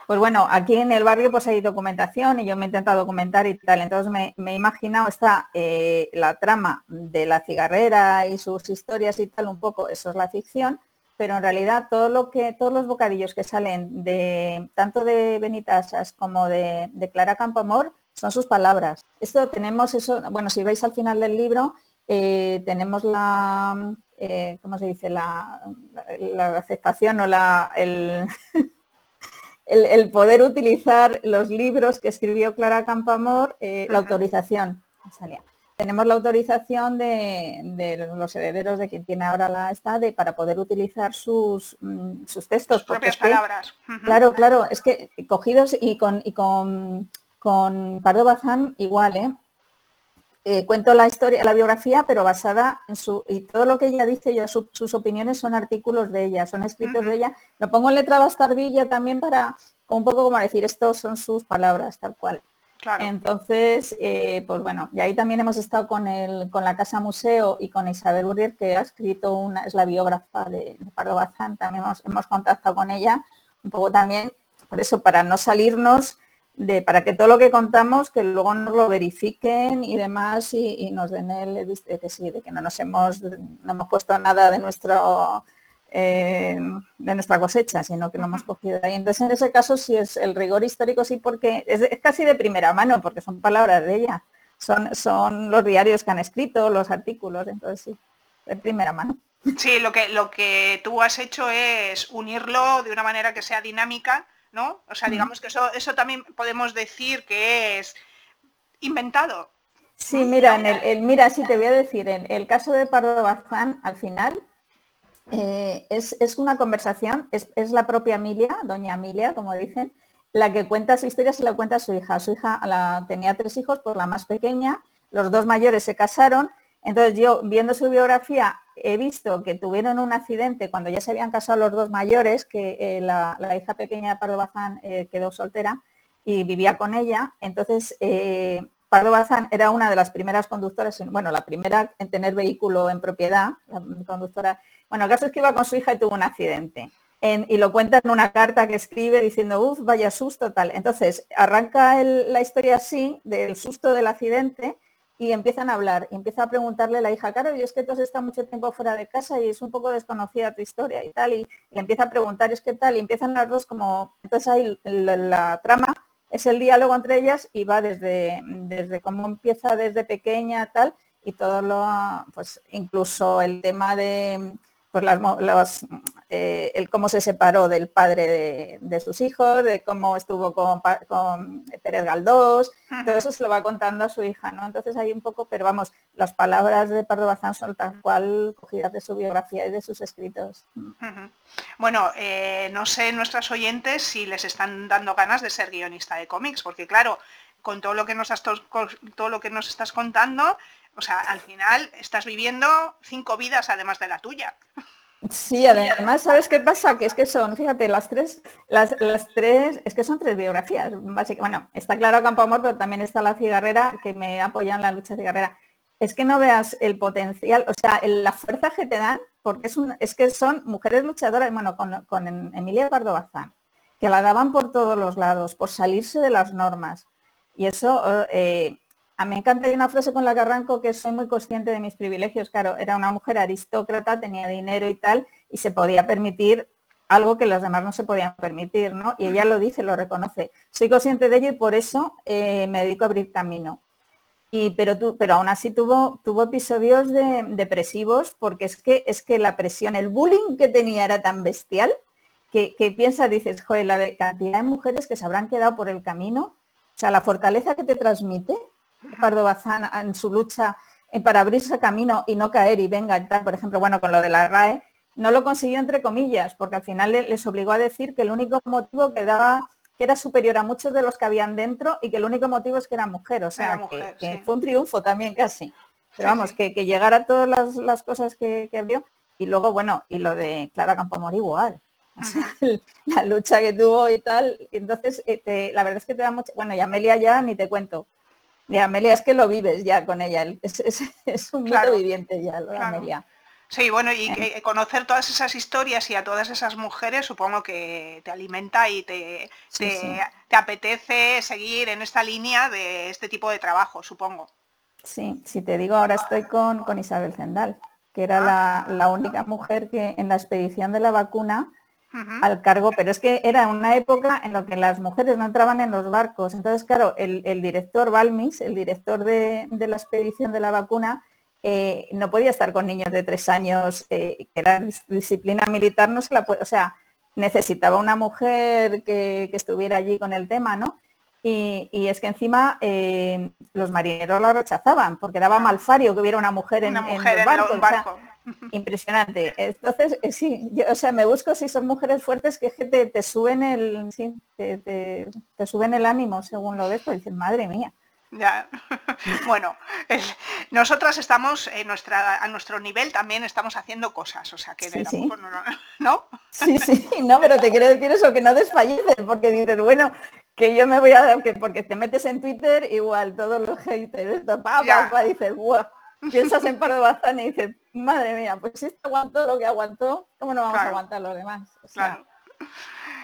pues bueno, aquí en el barrio pues hay documentación y yo me he intentado documentar y tal, entonces me, he imaginado está eh, la trama de la cigarrera y sus historias y tal, un poco, eso es la ficción, pero en realidad todo lo que, todos los bocadillos que salen de tanto de Benitasas como de, Clara Campoamor son sus palabras. Esto tenemos eso, bueno, si veis al final del libro, eh, tenemos la, eh, ¿cómo se dice? La, aceptación o la, el, (laughs) el, poder utilizar los libros que escribió Clara Campoamor, eh, la autorización. Salía tenemos la autorización de, los herederos de quien tiene ahora la estade para poder utilizar sus, mm, sus textos. propias palabras. Claro, claro, es que cogidos y con, y con, con Pardo Bazán igual, ¿eh? ¿Eh? cuento la historia, la biografía, pero basada en su, y todo lo que ella dice, yo, sus opiniones son artículos de ella, son escritos de ella. Lo pongo en letra bastardilla también para, un poco como decir, estos son sus palabras, tal cual. Entonces, eh, pues bueno, y ahí también hemos estado con, el, con la Casa Museo y con Isabel Urrier, que ha escrito una, es la biógrafa de, Pardo Bazán, también hemos, contactado con ella, un poco también, por eso, para no salirnos de, para que todo lo que contamos, que luego nos lo verifiquen y demás, y, nos den el, de que sí, de que no nos hemos, no hemos puesto nada de nuestro eh, de nuestra cosecha, sino que lo hemos cogido ahí. Entonces, en ese caso, sí es el rigor histórico, sí, porque es, casi de primera mano, porque son palabras de ella. Son, son los diarios que han escrito, los artículos, entonces sí, de primera mano. Sí, lo que, lo que tú has hecho es unirlo de una manera que sea dinámica, ¿no? O sea, digamos que eso, eso también podemos decir que es inventado. Sí, mira, en el, mira, sí te voy a decir, en el caso de Pardo Bazán, al final, eh, es, una conversación, es, la propia Emilia, doña Emilia, como dicen, la que cuenta su historia, se la cuenta a su hija. Su hija la, tenía tres hijos, por la más pequeña, los dos mayores se casaron, entonces yo viendo su biografía he visto que tuvieron un accidente cuando ya se habían casado los dos mayores, que eh, la, hija pequeña de Pardo Bazán eh, quedó soltera y vivía con ella. Entonces, Pardo Bazán era una de las primeras conductoras, bueno, la primera en tener vehículo en propiedad, la conductora bueno, el caso es que iba con su hija y tuvo un accidente. y lo cuenta en una carta que escribe diciendo, uff, vaya susto, tal. Entonces, arranca la historia así, del susto del accidente, y empiezan a hablar. Y empieza a preguntarle a la hija, claro, y es que tú has estado mucho tiempo fuera de casa y es un poco desconocida tu historia y tal. Y, le empieza a preguntar, es que tal, y empiezan las dos como, entonces ahí la, trama es el diálogo entre ellas y va desde, desde cómo empieza desde pequeña, tal, y todo lo, pues incluso el tema de pues las, eh, el cómo se separó del padre de, sus hijos, de cómo estuvo con, con, Pérez Galdós, todo eso se lo va contando a su hija, ¿no? Entonces hay un poco, pero vamos, las palabras de Pardo Bazán son tal cual cogidas de su biografía y de sus escritos. Bueno, eh, no sé nuestras oyentes si les están dando ganas de ser guionista de cómics, porque claro, con todo lo que nos, todo lo que nos estás contando, o sea, al final estás viviendo cinco vidas además de la tuya. Sí, además, ¿sabes qué pasa? Que es que son, fíjate, las tres, las, tres, es que son tres biografías. Bueno, está claro Campo Amor, pero también está la cigarrera que me apoya en la lucha cigarrera. Es que no veas el potencial, o sea, la fuerza que te dan, porque es, un, es que son mujeres luchadoras, bueno, con, con Emilia Pardo Bazán, que la daban por todos los lados, por salirse de las normas. Y eso, eh, a mí me encanta una frase con la que arranco que soy muy consciente de mis privilegios. Claro, era una mujer aristócrata, tenía dinero y tal, y se podía permitir algo que los demás no se podían permitir, ¿no? Y ella lo dice, lo reconoce. Soy consciente de ello y por eso eh, me dedico a abrir camino. Y, pero, tú, pero aún así tuvo, tuvo episodios de, depresivos porque es que, es que la presión, el bullying que tenía era tan bestial que, que piensas, dices, joder, la cantidad de mujeres que se habrán quedado por el camino, o sea, la fortaleza que te transmite, Pardo Bazán en su lucha para abrirse camino y no caer y venga tal, por ejemplo, bueno, con lo de la RAE, no lo consiguió entre comillas, porque al final les obligó a decir que el único motivo que daba que era superior a muchos de los que habían dentro y que el único motivo es que era mujer, o sea, que, fue un triunfo también casi. Pero vamos, que, llegara todas las, cosas que, que, abrió y luego, bueno, y lo de Clara Campomor igual. (laughs) la lucha que tuvo y tal. Y entonces, eh, la verdad es que te da mucho... Bueno, y Amelia ya ni te cuento. Y Amelia es que lo vives ya con ella, es, (laughs) un mito viviente ya, lo de Amelia. Sí, bueno, y conocer todas esas historias y a todas esas mujeres supongo que te alimenta y te, te, apetece seguir en esta línea de este tipo de trabajo, supongo. Sí, si te digo, ahora estoy con, con Isabel Zendal, que era la, la, única mujer que en la expedición de la vacuna al cargo, pero es que era una época en la que las mujeres no entraban en los barcos. Entonces, claro, el, director Balmis, el director de, la expedición de la vacuna, eh, no podía estar con niños de tres años, eh, que era disciplina militar, no se la puede, o sea, necesitaba una mujer que, estuviera allí con el tema, ¿no? Y, es que encima eh, los marineros la rechazaban, porque daba mal fario que hubiera una mujer en, el barco. Impresionante. Entonces, eh, sí, yo, o sea, me busco si son mujeres fuertes que te, te suben el, sí, te, te, suben el ánimo según lo ves, pues dices, madre mía. Ya. (laughs) Bueno, nosotras estamos en nuestra, a nuestro nivel también estamos haciendo cosas, o sea que sí, (laughs) No, Sí, sí, no, pero te quiero decir eso, que no desfalleces, porque dices, bueno, que yo me voy a dar, que porque te metes en Twitter, igual todos los haters, esto, pa, pa, dices, wow piensas en Pardo Bazán y dices, madre mía, pues si esto aguantó lo que aguantó, ¿cómo no vamos a aguantar lo demás? claro.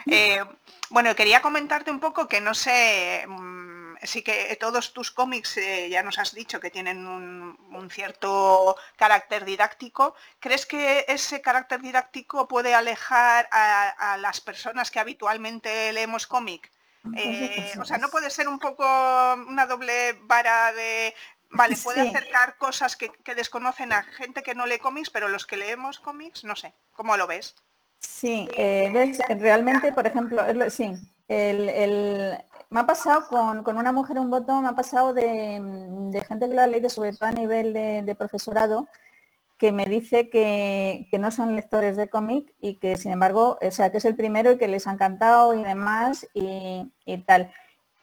Eh, bueno, quería comentarte un poco que no sé, mm, sí que todos tus cómics eh, ya nos has dicho que tienen un, cierto carácter didáctico. ¿Crees que ese carácter didáctico puede alejar a, las personas que habitualmente leemos cómic? Eh, o sea, no puede ser un poco una doble vara de Vale, puede acercar cosas que, desconocen a gente que no lee cómics, pero los que leemos cómics, no sé, ¿cómo lo ves? Sí, eh, ves, realmente, por ejemplo, sí, el, me ha pasado con, una mujer un voto, me ha pasado de, gente que lo ha leído, sobre todo a nivel de, profesorado, que me dice que, no son lectores de cómic y que sin embargo, o sea, que es el primero y que les ha encantado y demás y, y tal.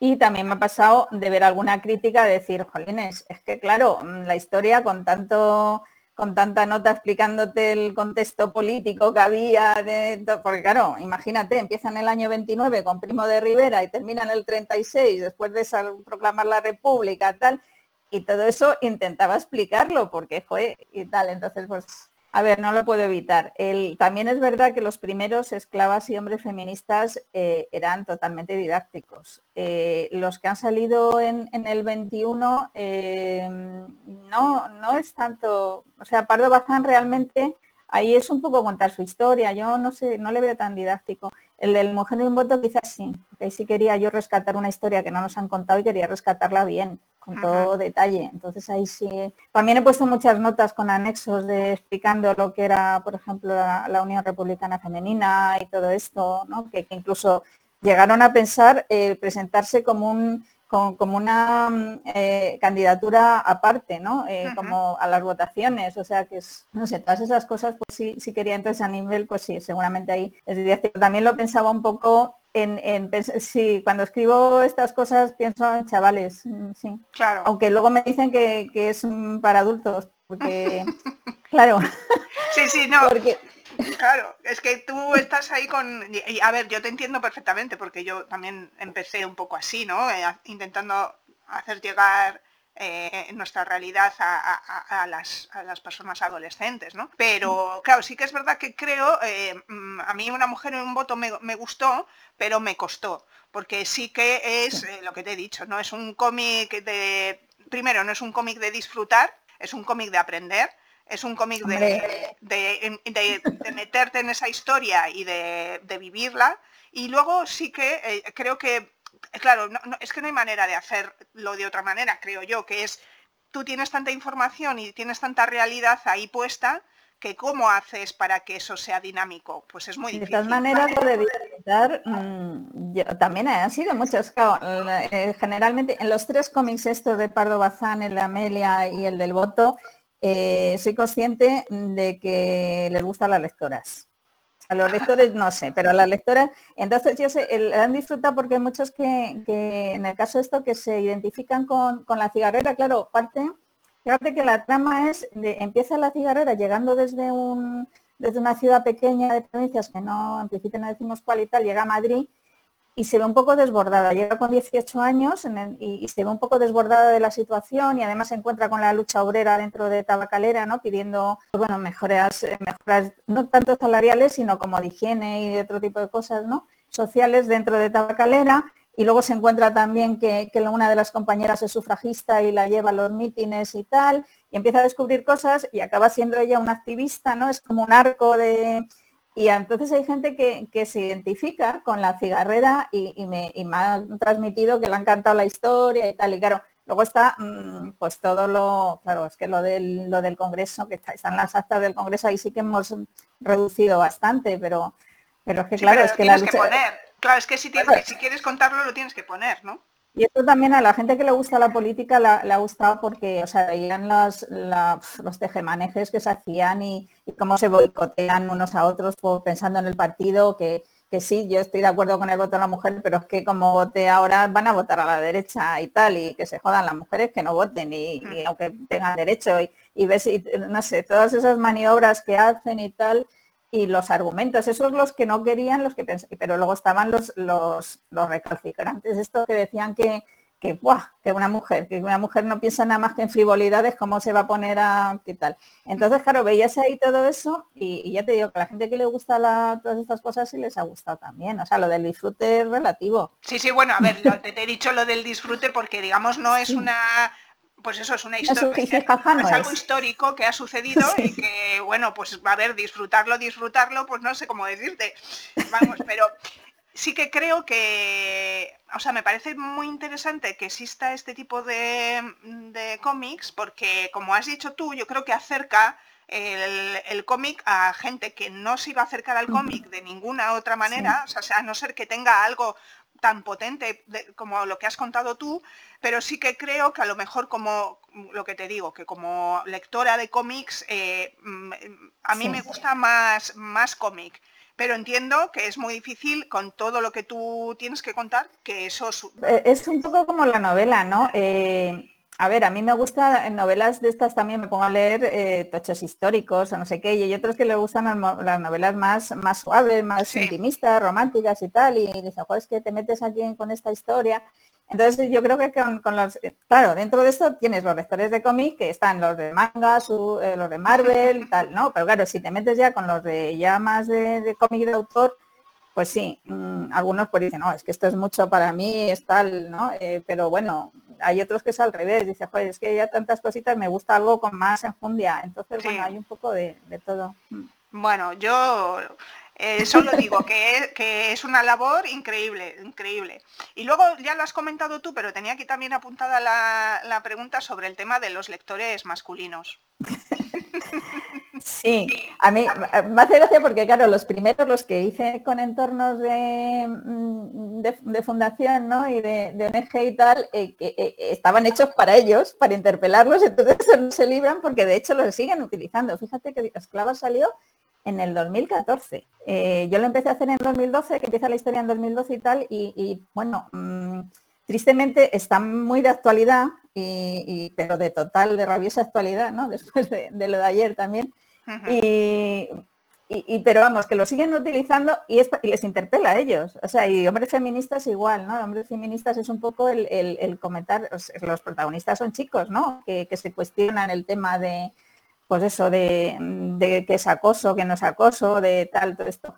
Y también me ha pasado de ver alguna crítica de decir, jolines, es que claro, la historia con tanto con tanta nota explicándote el contexto político que había, de, porque claro, imagínate, empieza en el año 29 con Primo de Rivera y termina en el 36 después de proclamar la República, tal, y todo eso intentaba explicarlo porque fue y tal, entonces pues a ver, no lo puedo evitar. también es verdad que los primeros esclavas y hombres feministas eh, eran totalmente didácticos. Eh, los que han salido en, el 21 eh, no, no es tanto, o sea, Pardo Bazán realmente ahí es un poco contar su historia. Yo no sé, no le veo tan didáctico. El del Mujer de un voto quizás sí, porque ahí sí quería yo rescatar una historia que no nos han contado y quería rescatarla bien, con todo detalle. Entonces ahí sí. También he puesto muchas notas con anexos de explicando lo que era, por ejemplo, la, Unión Republicana Femenina y todo esto, ¿no? que, incluso llegaron a pensar eh, presentarse como un como, una mm, eh, candidatura aparte, ¿no? Eh, como a las votaciones, o sea que es, no sé, todas esas cosas, pues sí, sí quería entonces a nivel, pues sí, seguramente ahí es decir, También lo pensaba un poco en, en sí, cuando escribo estas cosas pienso en chavales, mm, sí. Claro. Aunque luego me dicen que, que es para adultos, porque, (laughs) claro. Sí, sí, no. Porque, Claro, es que tú estás ahí con... Y, a ver, yo te entiendo perfectamente porque yo también empecé un poco así, ¿no? Eh, intentando hacer llegar eh, nuestra realidad a, las, personas adolescentes, ¿no? Pero claro, sí que es verdad que creo, eh, mm, a mí una mujer en un voto me, me, gustó, pero me costó, porque sí que es lo que te he dicho, ¿no? Es un cómic de... Primero, no es un cómic de disfrutar, es un cómic de aprender es un cómic de, de, meterte en esa historia y de, vivirla. Y luego sí que eh, creo que, claro, es que no hay manera de hacerlo de otra manera, creo yo, que es, tú tienes tanta información y tienes tanta realidad ahí puesta que cómo haces para que eso sea dinámico, pues es muy difícil. De todas maneras, lo de visitar, mm, también han sido muchos, eh, generalmente en los tres cómics estos de Pardo Bazán, el de Amelia y el del Voto, eh, soy consciente de que les gustan las lectoras. A los lectores no sé, pero a las lectoras, entonces yo sé, han disfrutado porque hay muchos que, en el caso de esto que se identifican con, la cigarrera, claro, parte, fíjate que la trama es, de, empieza la cigarrera llegando desde un desde una ciudad pequeña de provincias que no, en principio no decimos cuál y tal, llega a Madrid y se ve un poco desbordada. Llega con 18 años y, se ve un poco desbordada de la situación y además se encuentra con la lucha obrera dentro de Tabacalera, ¿no? pidiendo pues bueno, mejoras, eh, mejoras no tanto salariales, sino como de higiene y de otro tipo de cosas ¿no? sociales dentro de Tabacalera. Y luego se encuentra también que, que una de las compañeras es sufragista y la lleva a los mítines y tal, y empieza a descubrir cosas y acaba siendo ella una activista, ¿no? Es como un arco de, y entonces hay gente que, se identifica con la cigarrera y, me, ha transmitido que le ha encantado la historia y tal. Y claro, luego está mm, pues todo lo, claro, es que lo del, lo del Congreso, que está, están las actas del Congreso, ahí sí que hemos reducido bastante, pero, pero es que claro, es que la lucha... Claro, es que si, (laughs) si quieres contarlo lo tienes que poner, ¿no? Y esto también a la gente que le gusta la política le ha gustado porque, o sea, veían los, los tejemanejes que se hacían y, cómo se boicotean unos a otros pensando en el partido, que, sí, yo estoy de acuerdo con el voto de la mujer, pero es que como vote ahora van a votar a la derecha y tal, y que se jodan las mujeres que no voten y, aunque tengan derecho y, y ves, y, no sé, todas esas maniobras que hacen y tal, y los argumentos, esos los que no querían, los que pensaban, pero luego estaban los, los, los recalcitrantes, esto que decían que, que, que una mujer, que una mujer no piensa nada más que en frivolidades, cómo se va a poner a qué tal. Entonces, claro, veías ahí todo eso y, ya te digo que a la gente que le gusta la, todas estas cosas sí les ha gustado también. O sea, lo del disfrute es relativo. Sí, sí, bueno, a ver, (laughs) te, he dicho lo del disfrute porque digamos no es una pues eso es una historia, (laughs) es, algo histórico que ha sucedido y que, bueno, pues a ver, disfrutarlo, disfrutarlo, pues no sé cómo decirte, vamos, pero sí que creo que, o sea, me parece muy interesante que exista este tipo de, cómics porque, como has dicho tú, yo creo que acerca el, cómic a gente que no se iba a acercar al cómic de ninguna otra manera, o sea, a no ser que tenga algo tan potente como lo que has contado tú, pero sí que creo que a lo mejor como lo que te digo, que como lectora de cómics, eh, mm, a mí me gusta más, más cómic. Pero entiendo que es muy difícil con todo lo que tú tienes que contar, que eso... Eh, es un poco como la novela, ¿no? Eh, a ver, a mí me gusta en novelas de estas también me pongo a leer eh, tochos históricos o no sé qué, y hay otros que le gustan las, novelas más, más suaves, más intimistas, románticas y tal, y dices, joder, es que te metes aquí con esta historia. Entonces yo creo que con, los, claro, dentro de esto tienes los lectores de cómic, que están los de manga, eh, los de Marvel, (laughs) tal, ¿no? Pero claro, si te metes ya con los de ya más de, cómic de autor, pues sí, mm, algunos pues dicen, no, es que esto es mucho para mí, es tal, ¿no? Eh, pero bueno, hay otros que es al revés, dice, joder, es que ya tantas cositas, me gusta algo con más enjundia. Entonces, bueno, hay un poco de, todo. Mm. Bueno, yo Eh, solo digo que, que, es una labor increíble, increíble. Y luego ya lo has comentado tú, pero tenía aquí también apuntada la, la pregunta sobre el tema de los lectores masculinos. (laughs) Sí, a mí me hace gracia porque, claro, los primeros, los que hice con entornos de, mm, de, fundación ¿no? y de, de, ONG y tal, eh, eh, estaban hechos para ellos, para interpelarlos, entonces (laughs) se libran porque de hecho los siguen utilizando. Fíjate que Esclava salió en el 2014. Eh, yo lo empecé a hacer en 2012, que empieza la historia en 2012 y tal, y, bueno, mm, tristemente está muy de actualidad, y, pero de total, de rabiosa actualidad, ¿no? (laughs) Después de, lo de ayer también. Y, pero vamos, que lo siguen utilizando y, les interpela a ellos. O sea, y hombres feministas igual, ¿no? Hombres feministas es un poco el, comentar, los protagonistas son chicos, ¿no? Que, se cuestionan el tema de, pues eso, de, de que es acoso, que no es acoso, de tal, todo esto.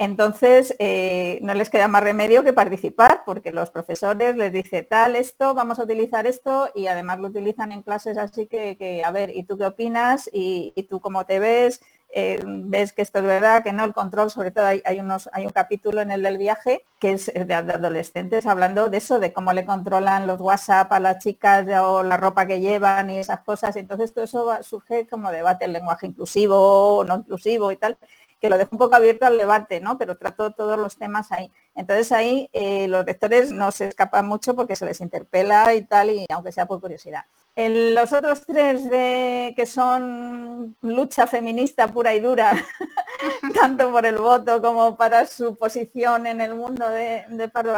Entonces, eh, no les queda más remedio que participar, porque los profesores les dicen tal esto, vamos a utilizar esto, y además lo utilizan en clases así que, a ver, ¿y tú qué opinas? ¿Y, tú cómo te ves? Eh, ¿Ves que esto es verdad? Que no, el control, sobre todo hay, un capítulo en el del viaje que es de, adolescentes hablando de eso, de cómo le controlan los WhatsApp a las chicas o la ropa que llevan y esas cosas. Entonces todo eso surge como debate, el lenguaje inclusivo o no inclusivo y tal que lo dejo un poco abierto al debate, ¿no? Pero trato todos los temas ahí. Entonces ahí eh, los lectores no se escapan mucho porque se les interpela y tal, y aunque sea por curiosidad. los otros tres que son lucha feminista pura y dura, (laughs) tanto por el voto como para su posición en el mundo de, de Pardo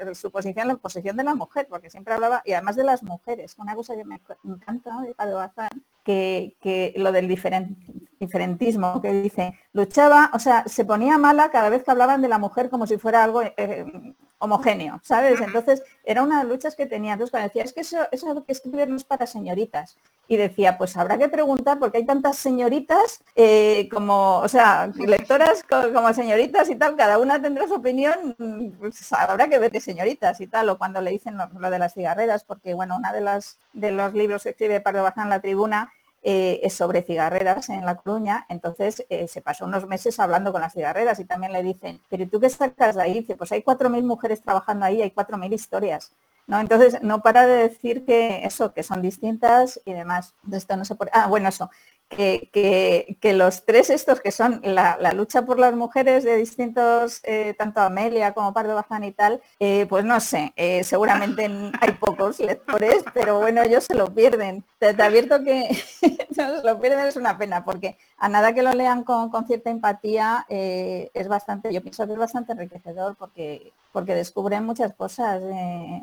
el su posición, la posición de la mujer, porque siempre hablaba, y además de las mujeres, una cosa que me encanta de Pardo Bazán, que, que, lo del diferentismo, que dice, luchaba, o sea, se ponía mala cada vez que hablaban de la mujer como si fuera algo eh, homogéneo, ¿sabes? Entonces, era una de las luchas que tenía. Entonces, cuando decía, es que eso, eso que escribir no es para señoritas. Y decía, pues habrá que preguntar, porque hay tantas señoritas eh, como, o sea, lectoras como señoritas y tal, cada una tendrá su opinión, pues habrá que ver de señoritas y tal, o cuando le dicen lo, de las cigarreras, porque, bueno, una de las de los libros que escribe Pablo Bazán en la tribuna eh, sobre cigarreras en La Coruña, entonces eh, se pasó unos meses hablando con las cigarreras y también le dicen, pero ¿tú qué sacas de ahí? Dice, pues hay 4.000 mujeres trabajando ahí, hay 4.000 historias. ¿no? Entonces, no para de decir que eso, que son distintas y demás. De esto no se puede... Ah, bueno, eso, que, los tres estos que son la, lucha por las mujeres de distintos, eh, tanto Amelia como Pardo Bazán y tal, eh, pues no sé, eh, seguramente hay pocos lectores, pero bueno, ellos se lo pierden. Te, advierto que (laughs) se lo pierden es una pena, porque a nada que lo lean con, cierta empatía es bastante, yo pienso que es bastante enriquecedor porque, porque descubren muchas cosas de,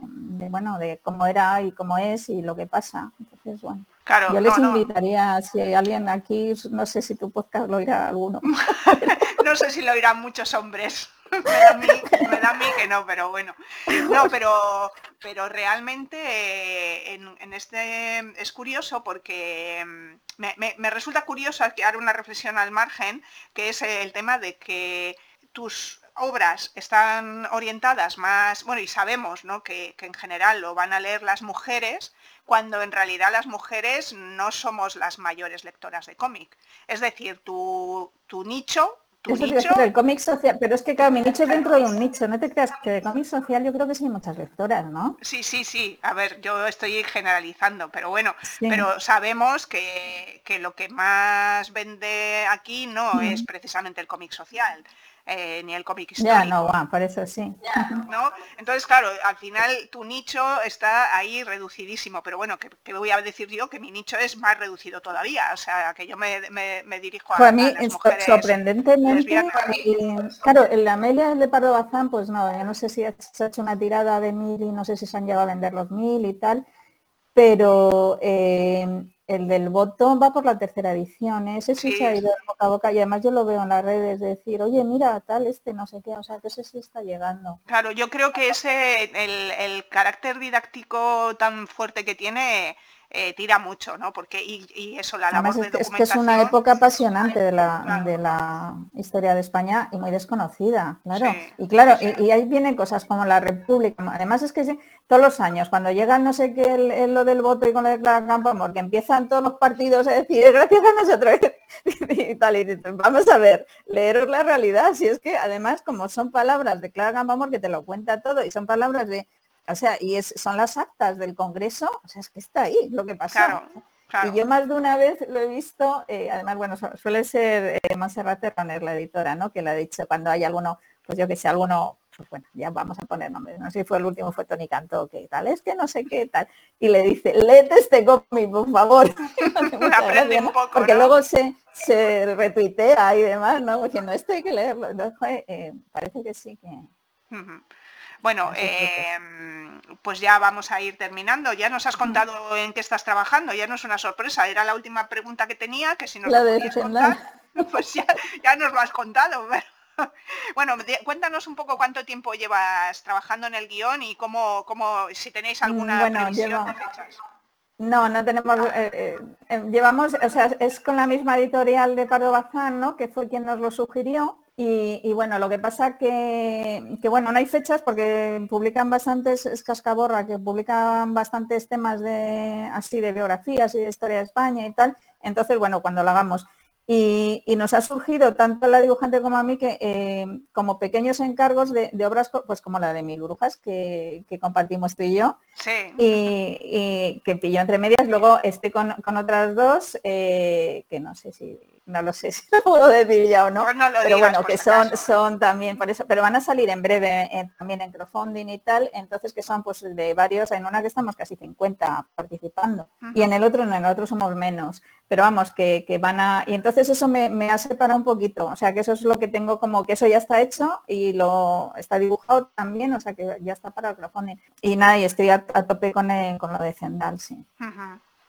bueno, de cómo era y cómo es y lo que pasa. Entonces, bueno. Yo les invitaría, si hay alguien aquí, no sé si tu podcast lo oirá alguno. (laughs) no sé si lo oirán muchos hombres. (laughs) me, da a mí, que no, pero bueno. No, pero, pero realmente eh, en, este es curioso porque mm, me, resulta curioso que haré una reflexión al margen, que es el tema de que tus obras están orientadas más, bueno, y sabemos ¿no? que, que en general lo van a leer las mujeres, cuando en realidad las mujeres no somos las mayores lectoras de cómic. Es decir, tu, nicho... Tu nicho... el cómic social, pero es que claro, mi nicho es dentro de un (laughs) nicho, no te creas que de cómic social yo creo que sí hay muchas lectoras, ¿no? Sí, sí, sí, a ver, yo estoy generalizando, pero bueno, pero sabemos que, lo que más vende aquí no es precisamente el cómic social. Eh, ni el cómic histórico. Ya, no, bueno, por eso sí. ¿no? Entonces, claro, al final tu nicho está ahí reducidísimo, pero bueno, que, voy a decir yo que mi nicho es más reducido todavía, o sea, que yo me, dirijo a, pues a mí, las mujeres sorprendentemente, claro, en la Amelia de Pardo Bazán, pues no, yo no sé si se ha hecho una tirada de mil y no sé si se han llegado a vender los mil y tal, pero eh, el del voto va por la tercera edición, ¿eh? ese sí, se ha ido boca a boca y además yo lo veo en las redes de decir, oye, mira, tal, este, no sé qué, o sea, que ese sí está llegando. Claro, yo creo que ese, el, carácter didáctico tan fuerte que tiene, eh, tira mucho, ¿no? Porque y, eso, la labor de documentación... Es que es una época apasionante de la, de la historia de España y muy desconocida, claro. y claro, y, ahí vienen cosas como la República. Además es que todos los años, cuando llega no sé qué lo del voto y con lo de Clara Campoamor, que empiezan todos los partidos a decir gracias a nosotros (laughs) y tal, y vamos a ver, leeros la realidad, si es que además como son palabras de Clara Campoamor que te lo cuenta todo y son palabras de o sea, y es, son las actas del Congreso, o sea, es que está ahí lo que pasa. Y yo más de una vez lo he visto, eh, además, bueno, suele ser eh, Monserrat Terroner, la editora, ¿no? Que le ha dicho cuando hay alguno, pues yo que sé, alguno, pues bueno, ya vamos a poner nombres, no sé si fue el último, fue Tony Cantó, que tal, es que no sé qué tal. Y le dice, léete este cómic, por favor. (laughs) Porque luego se, se retuitea y demás, ¿no? Diciendo, esto hay que leerlo. Entonces, eh, parece que sí que... Bueno, em, pues ya vamos a ir terminando. Ya nos has contado en qué estás trabajando, ya no es una sorpresa, era la última pregunta que tenía, que si nos la lo contar, (laughs) pues ya, nos lo has contado. (laughs) Bueno, cuéntanos un poco cuánto tiempo llevas trabajando en el guion y cómo, cómo si tenéis alguna bueno, fechas. No, no tenemos, eh, eh, em, llevamos, o sea, es con la misma editorial de Pardo Bazán, ¿no? Que fue quien nos lo sugirió y, bueno, lo que pasa que, que, bueno, no hay fechas porque publican bastantes, es cascaborra, que publican bastantes temas de así de biografías y de historia de España y tal. Entonces, bueno, cuando lo hagamos. Y, nos ha surgido tanto a la dibujante como a mí que eh, como pequeños encargos de, obras pues como la de Mil Brujas que, compartimos tú y yo y, que pilló entre medias. Luego estoy con, otras dos eh, que no sé si no lo sé (laughs) si lo puedo decir ya o no, pero bueno, que son, son también por eso, pero van a salir en breve eh, también en crowdfunding y tal, entonces que son pues de varios, en una que estamos casi 50 participando y en el otro, en el otro somos menos, pero vamos, que, van a, y entonces eso me, me ha separado un poquito, o sea que eso es lo que tengo como que eso ya está hecho y lo está dibujado también, o sea que ya está para el crowdfunding. Y nada, y estoy a, tope con, con lo de Zendal, sí.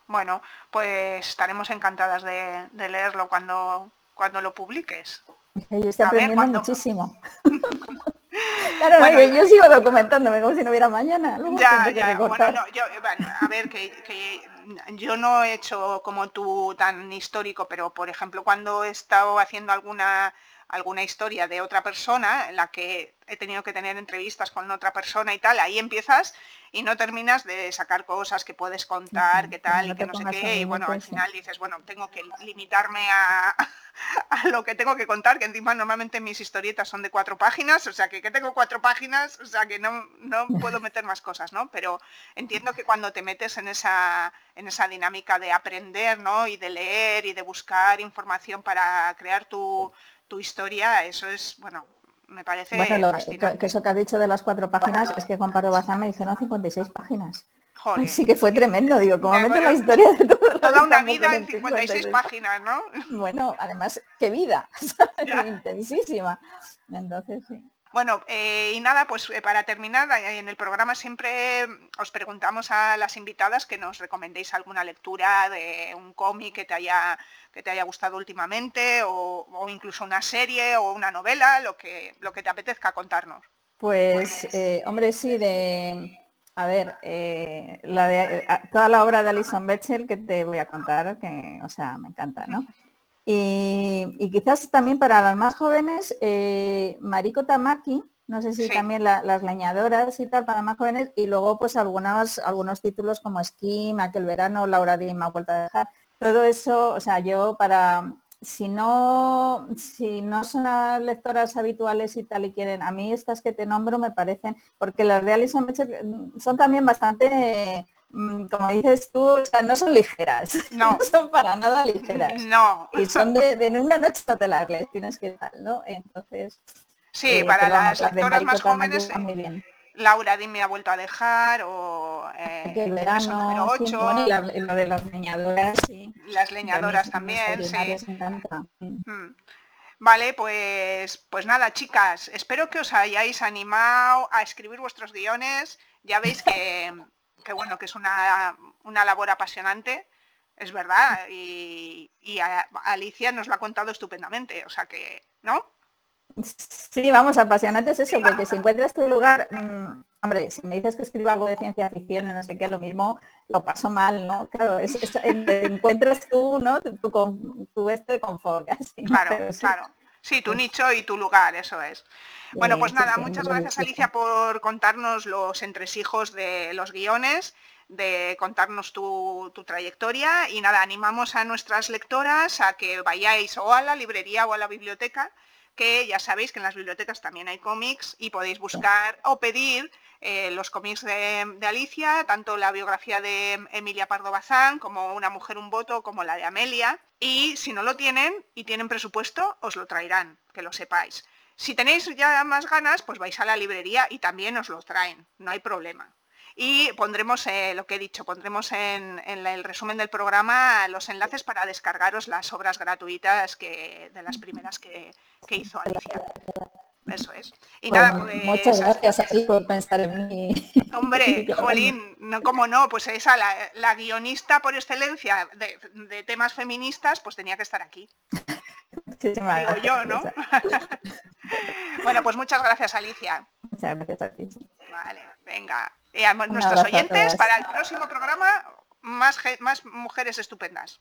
Bueno, pues estaremos encantadas de, leerlo cuando, cuando lo publiques. Yo estoy aprendiendo muchísimo. (laughs) claro, yo, sigo documentándome como si no hubiera mañana. ya, ya, bueno, no, yo, a ver, que, yo no he hecho como tú tan histórico, pero por ejemplo, cuando he estado haciendo alguna alguna historia de otra persona en la que he tenido que tener entrevistas con otra persona y tal, ahí empiezas y no terminas de sacar cosas que puedes contar, qué tal, y que no sé qué, y bueno, al final dices, bueno, tengo que limitarme (laughs) a, lo que tengo que contar, que encima normalmente mis historietas son de cuatro páginas, o sea que, que tengo cuatro páginas, o sea que no, no puedo meter más cosas, ¿no? Pero entiendo que cuando te metes en esa, en esa dinámica de aprender, ¿no? Y de leer y de buscar información para crear tu, tu historia, eso es, bueno, me parece bueno, que eso que has dicho de las cuatro páginas es que Juan Pablo Bazán me dijeron 56 páginas. Joder. Sí que fue tremendo, digo, como mete la historia de todo Toda una vida en 56 páginas, ¿no? Bueno, además, qué vida, (laughs) intensísima. Entonces, sí. Bueno, eh, y nada, pues eh, para terminar, eh, en el programa siempre os preguntamos a las invitadas que nos recomendéis alguna lectura de un cómic que te haya, que te haya gustado últimamente, o, incluso una serie o una novela, lo que, lo que te apetezca contarnos. Pues, hombre, sí, de, a ver, la de, toda la obra de Alison Betchel que te voy a contar, que, o sea, me encanta, ¿no? Y, quizás también para las más jóvenes, eh, Mariko Tamaki, no sé si también las leñadoras y tal para más jóvenes, y luego pues algunos, algunos títulos como Skim, aquel verano, Laura Dima, vuelta a dejar. Todo eso, o sea, yo para, si no, si no son las lectoras habituales y tal y quieren, a mí estas que te nombro me parecen, porque las de Alison son también bastante como dices tú, no son ligeras, (laughs) no. son para nada ligeras. (laughs) No. Y son de, de una noche no te las tienes que tal, ¿no? Entonces. Sí, eh, para las lectoras más jóvenes. Laura Dime ha vuelto a dejar o eh, el verano, número 8. y lo de las leñadoras, sí. Las leñadoras también, sí. Mm. Vale, pues, pues nada, chicas, espero que os hayáis animado a escribir vuestros guiones. Ya veis que, que bueno, que es una, labor apasionante, es verdad, y, Alicia nos lo ha contado estupendamente, o sea que, ¿no? Sí, vamos, apasionante es eso, porque si encuentras tu lugar, mm, hombre, si me dices que escribo algo de ciencia ficción y no sé qué, lo mismo lo paso mal, ¿no? Claro, es, encuentras tú, ¿no? Tu, tu, este de confort. (laughs) claro, claro. Sí, tu nicho y tu lugar, eso es. Bueno, pues nada, muchas gracias Alicia por contarnos los entresijos de los guiones, de contarnos tu, tu, trayectoria y nada, animamos a nuestras lectoras a que vayáis o a la librería o a la biblioteca que ya sabéis que en las bibliotecas también hay cómics y podéis buscar o pedir eh, los cómics de, Alicia, tanto la biografía de Emilia Pardo Bazán como Una mujer, un voto, como la de Amelia. Y si no lo tienen y tienen presupuesto, os lo traerán, que lo sepáis. Si tenéis ya más ganas, pues vais a la librería y también os lo traen, no hay problema. Y pondremos, eh, lo que he dicho, pondremos en, el resumen del programa los enlaces para descargaros las obras gratuitas que, de las primeras que, hizo Alicia. Eso es. Y nada, pues, muchas gracias a ti por pensar en mí. (laughs) Hombre, Jolín, no, como no, pues esa, la, guionista por excelencia de, temas feministas, pues tenía que estar aquí. Digo yo, ¿no? (laughs) bueno, pues muchas gracias, Alicia. Muchas gracias a ti. Vale, venga. Y a nuestros oyentes, para el próximo programa, más, más mujeres estupendas.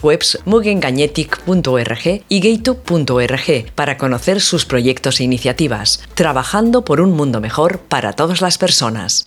webs mugengagnetic.org y gaytube.org para conocer sus proyectos e iniciativas, trabajando por un mundo mejor para todas las personas.